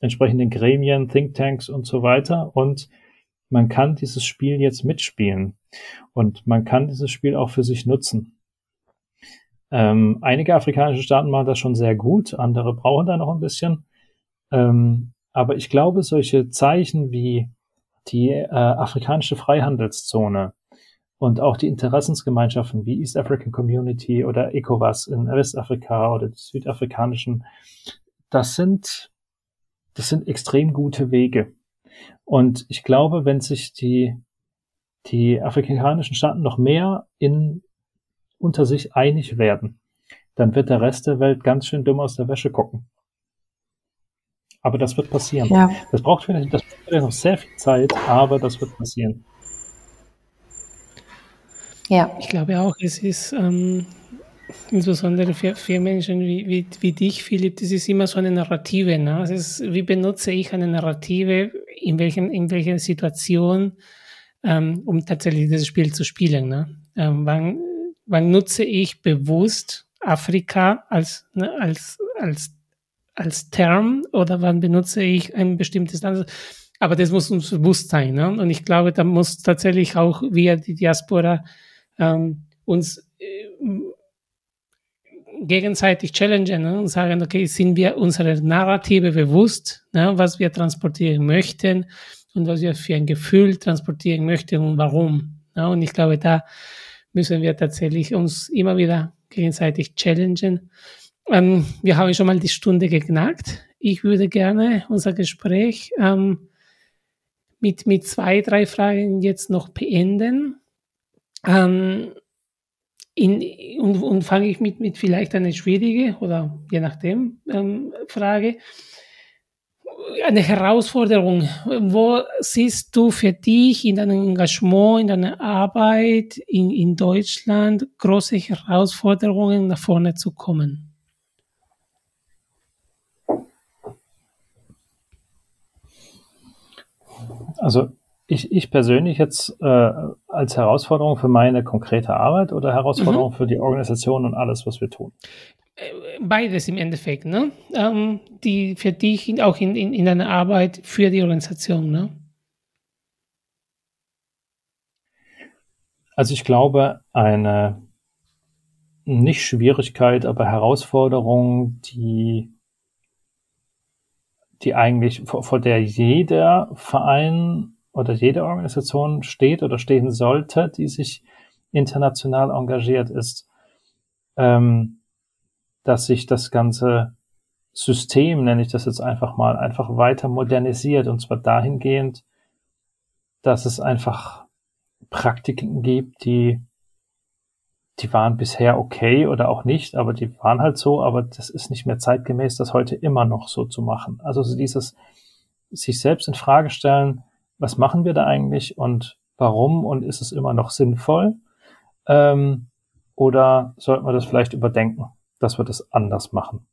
entsprechenden Gremien, Thinktanks und so weiter und man kann dieses Spiel jetzt mitspielen und man kann dieses Spiel auch für sich nutzen. Ähm, einige afrikanische Staaten machen das schon sehr gut, andere brauchen da noch ein bisschen. Ähm, aber ich glaube, solche Zeichen wie die äh, afrikanische Freihandelszone und auch die Interessensgemeinschaften wie East African Community oder ECOWAS in Westafrika oder die südafrikanischen, das sind, das sind extrem gute Wege. Und ich glaube, wenn sich die, die afrikanischen Staaten noch mehr in, unter sich einig werden, dann wird der Rest der Welt ganz schön dumm aus der Wäsche gucken. Aber das wird passieren. Ja. Das braucht vielleicht, das braucht vielleicht noch sehr viel Zeit, aber das wird passieren. Ja. Ich glaube auch, es ist ähm, insbesondere für, für Menschen wie, wie, wie dich, Philipp, das ist immer so eine Narrative. Ne? Es ist, wie benutze ich eine Narrative, in, welchen, in welcher Situation, ähm, um tatsächlich das Spiel zu spielen. Ne? Ähm, wann, wann nutze ich bewusst Afrika als, ne, als, als, als Term oder wann benutze ich ein bestimmtes Land? Aber das muss uns bewusst sein. Ne? Und ich glaube, da muss tatsächlich auch wir, die Diaspora, ähm, uns äh, gegenseitig challengen ne, und sagen, okay, sind wir unsere Narrative bewusst, ne, was wir transportieren möchten und was wir für ein Gefühl transportieren möchten und warum. Ne? Und ich glaube, da müssen wir tatsächlich uns immer wieder gegenseitig challengen. Ähm, wir haben schon mal die Stunde geknackt. Ich würde gerne unser Gespräch ähm, mit, mit zwei, drei Fragen jetzt noch beenden. Ähm, in, und, und fange ich mit, mit vielleicht eine schwierige oder je nachdem ähm, Frage. Eine Herausforderung. Wo siehst du für dich in deinem Engagement, in deiner Arbeit in, in Deutschland große Herausforderungen nach vorne zu kommen? Also ich, ich persönlich jetzt äh, als Herausforderung für meine konkrete Arbeit oder Herausforderung mhm. für die Organisation und alles, was wir tun? Äh, beides im Endeffekt, ne? Ähm, die für dich auch in, in, in deiner Arbeit für die Organisation, ne? Also ich glaube, eine nicht Schwierigkeit, aber Herausforderung, die, die eigentlich, vor, vor der jeder Verein oder jede Organisation steht oder stehen sollte, die sich international engagiert ist, ähm, dass sich das ganze System, nenne ich das jetzt einfach mal, einfach weiter modernisiert und zwar dahingehend, dass es einfach Praktiken gibt, die die waren bisher okay oder auch nicht, aber die waren halt so, aber das ist nicht mehr zeitgemäß, das heute immer noch so zu machen. Also so dieses sich selbst in Frage stellen, was machen wir da eigentlich und warum und ist es immer noch sinnvoll? Ähm, oder sollten wir das vielleicht überdenken, dass wir das anders machen?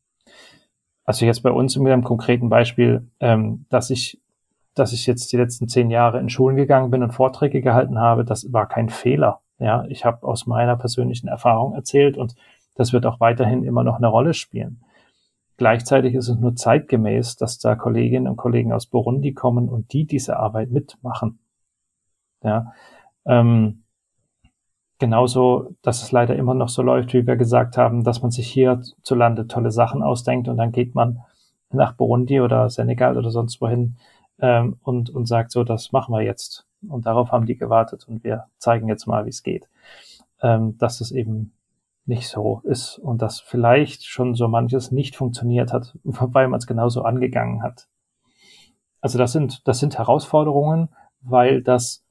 Also jetzt bei uns in einem konkreten Beispiel, ähm, dass ich, dass ich jetzt die letzten zehn Jahre in Schulen gegangen bin und Vorträge gehalten habe, das war kein Fehler. Ja, ich habe aus meiner persönlichen Erfahrung erzählt und das wird auch weiterhin immer noch eine Rolle spielen. Gleichzeitig ist es nur zeitgemäß, dass da Kolleginnen und Kollegen aus Burundi kommen und die diese Arbeit mitmachen. Ja, ähm, genauso, dass es leider immer noch so läuft, wie wir gesagt haben, dass man sich hier zu Lande tolle Sachen ausdenkt und dann geht man nach Burundi oder Senegal oder sonst wohin ähm, und, und sagt so, das machen wir jetzt. Und darauf haben die gewartet und wir zeigen jetzt mal, wie es geht. Ähm, dass es eben nicht so ist und dass vielleicht schon so manches nicht funktioniert hat, weil man es genauso angegangen hat. Also das sind, das sind Herausforderungen, weil das,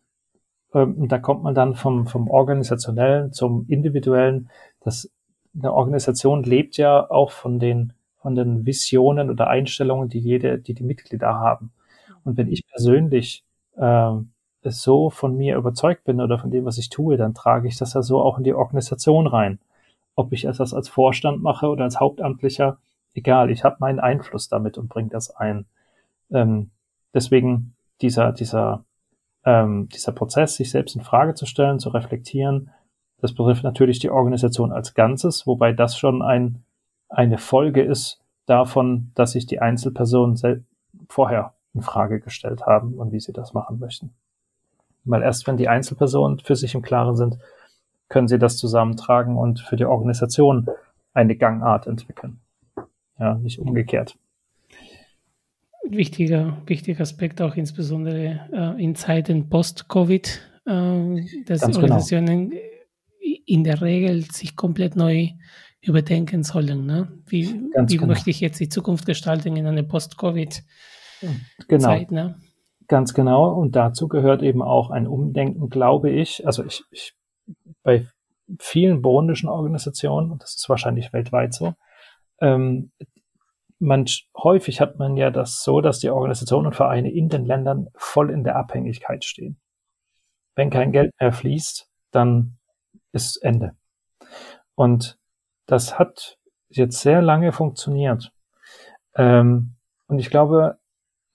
ähm, da kommt man dann vom, vom Organisationellen zum Individuellen. Das, eine Organisation lebt ja auch von den, von den Visionen oder Einstellungen, die jede, die die Mitglieder haben. Und wenn ich persönlich äh, so von mir überzeugt bin oder von dem, was ich tue, dann trage ich das ja so auch in die Organisation rein ob ich das als Vorstand mache oder als Hauptamtlicher, egal, ich habe meinen Einfluss damit und bringe das ein. Ähm, deswegen dieser, dieser, ähm, dieser Prozess, sich selbst in Frage zu stellen, zu reflektieren, das betrifft natürlich die Organisation als Ganzes, wobei das schon ein, eine Folge ist davon, dass sich die Einzelpersonen vorher in Frage gestellt haben und wie sie das machen möchten. Weil erst wenn die Einzelpersonen für sich im Klaren sind, können sie das zusammentragen und für die Organisation eine Gangart entwickeln. Ja, nicht umgekehrt. Wichtiger, wichtiger Aspekt auch insbesondere äh, in Zeiten post-Covid, äh, dass Ganz genau. Organisationen genau. in der Regel sich komplett neu überdenken sollen. Ne? Wie, wie genau. möchte ich jetzt die Zukunft gestalten in einer Post-Covid-Zeit? Genau. Ne? Ganz genau. Und dazu gehört eben auch ein Umdenken, glaube ich. Also ich, ich bei vielen burundischen Organisationen, und das ist wahrscheinlich weltweit so, ähm, man, häufig hat man ja das so, dass die Organisationen und Vereine in den Ländern voll in der Abhängigkeit stehen. Wenn kein Geld mehr fließt, dann ist Ende. Und das hat jetzt sehr lange funktioniert. Ähm, und ich glaube,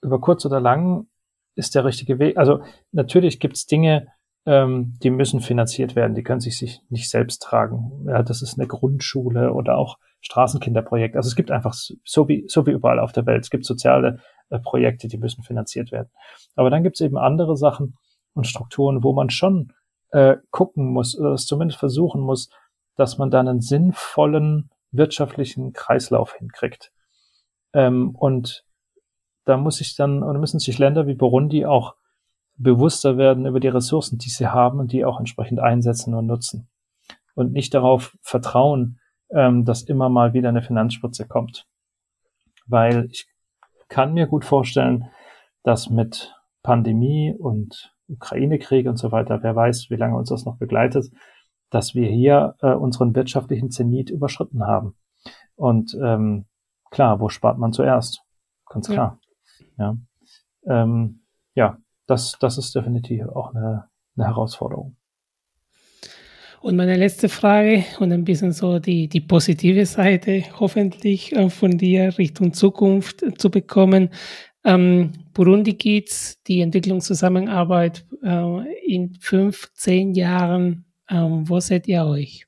über kurz oder lang ist der richtige Weg. Also natürlich gibt's Dinge, ähm, die müssen finanziert werden, die können sich, sich nicht selbst tragen. Ja, das ist eine Grundschule oder auch Straßenkinderprojekt. Also es gibt einfach so wie, so wie überall auf der Welt, es gibt soziale äh, Projekte, die müssen finanziert werden. Aber dann gibt's eben andere Sachen und Strukturen, wo man schon äh, gucken muss oder es zumindest versuchen muss, dass man dann einen sinnvollen wirtschaftlichen Kreislauf hinkriegt. Ähm, und da muss ich dann, oder müssen sich Länder wie Burundi auch bewusster werden über die Ressourcen, die sie haben und die auch entsprechend einsetzen und nutzen. Und nicht darauf vertrauen, ähm, dass immer mal wieder eine Finanzspritze kommt. Weil ich kann mir gut vorstellen, dass mit Pandemie und Ukraine-Krieg und so weiter, wer weiß, wie lange uns das noch begleitet, dass wir hier äh, unseren wirtschaftlichen Zenit überschritten haben. Und ähm, klar, wo spart man zuerst? Ganz klar. Ja, ja, ähm, ja das, das ist definitiv auch eine, eine Herausforderung. Und meine letzte Frage und ein bisschen so die, die positive Seite hoffentlich äh, von dir Richtung Zukunft zu bekommen. Ähm, Burundi geht's, die Entwicklungszusammenarbeit äh, in fünf, zehn Jahren ähm, wo seht ihr euch?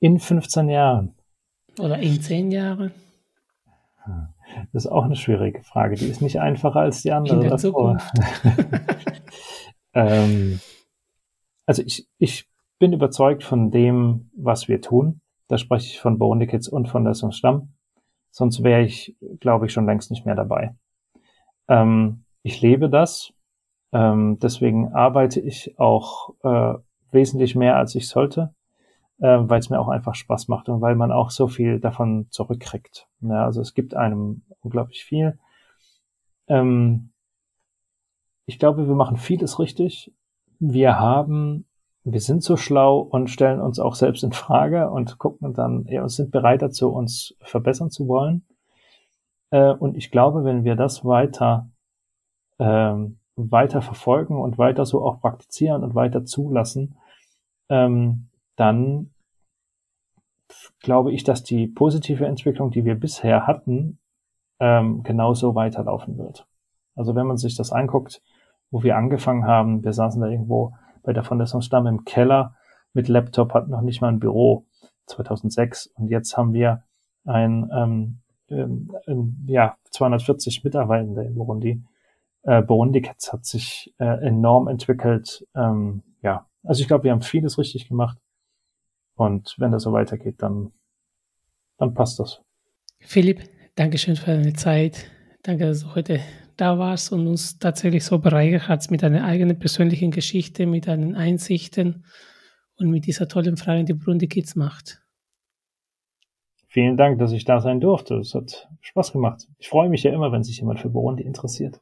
In 15 Jahren. Oder in 10 Jahren? Das ist auch eine schwierige Frage. Die ist nicht einfacher als die andere. In der Zukunft. ähm, also ich, ich bin überzeugt von dem, was wir tun. Da spreche ich von Burundi Kids und von der Stamm. Sonst wäre ich, glaube ich, schon längst nicht mehr dabei. Ähm, ich lebe das. Ähm, deswegen arbeite ich auch äh, wesentlich mehr, als ich sollte, weil es mir auch einfach Spaß macht und weil man auch so viel davon zurückkriegt. Ja, also es gibt einem unglaublich viel. Ähm, ich glaube, wir machen vieles richtig. Wir haben, wir sind so schlau und stellen uns auch selbst in Frage und gucken dann, ja, und sind bereit dazu, uns verbessern zu wollen. Äh, und ich glaube, wenn wir das weiter ähm, weiter verfolgen und weiter so auch praktizieren und weiter zulassen, ähm, dann glaube ich, dass die positive Entwicklung, die wir bisher hatten, ähm, genauso weiterlaufen wird. Also wenn man sich das anguckt, wo wir angefangen haben, wir saßen da irgendwo bei der Fondation Stamm im Keller mit Laptop, hatten noch nicht mal ein Büro 2006 und jetzt haben wir ein, ähm, ähm, ja 240 Mitarbeitende in Burundi äh, Burundi Cats hat sich äh, enorm entwickelt. Ähm, ja, also ich glaube, wir haben vieles richtig gemacht. Und wenn das so weitergeht, dann, dann passt das. Philipp, Dankeschön für deine Zeit. Danke, dass du heute da warst und uns tatsächlich so bereichert hast mit deiner eigenen persönlichen Geschichte, mit deinen Einsichten und mit dieser tollen Frage, die Burundi Kids macht. Vielen Dank, dass ich da sein durfte. Es hat Spaß gemacht. Ich freue mich ja immer, wenn sich jemand für Burundi interessiert.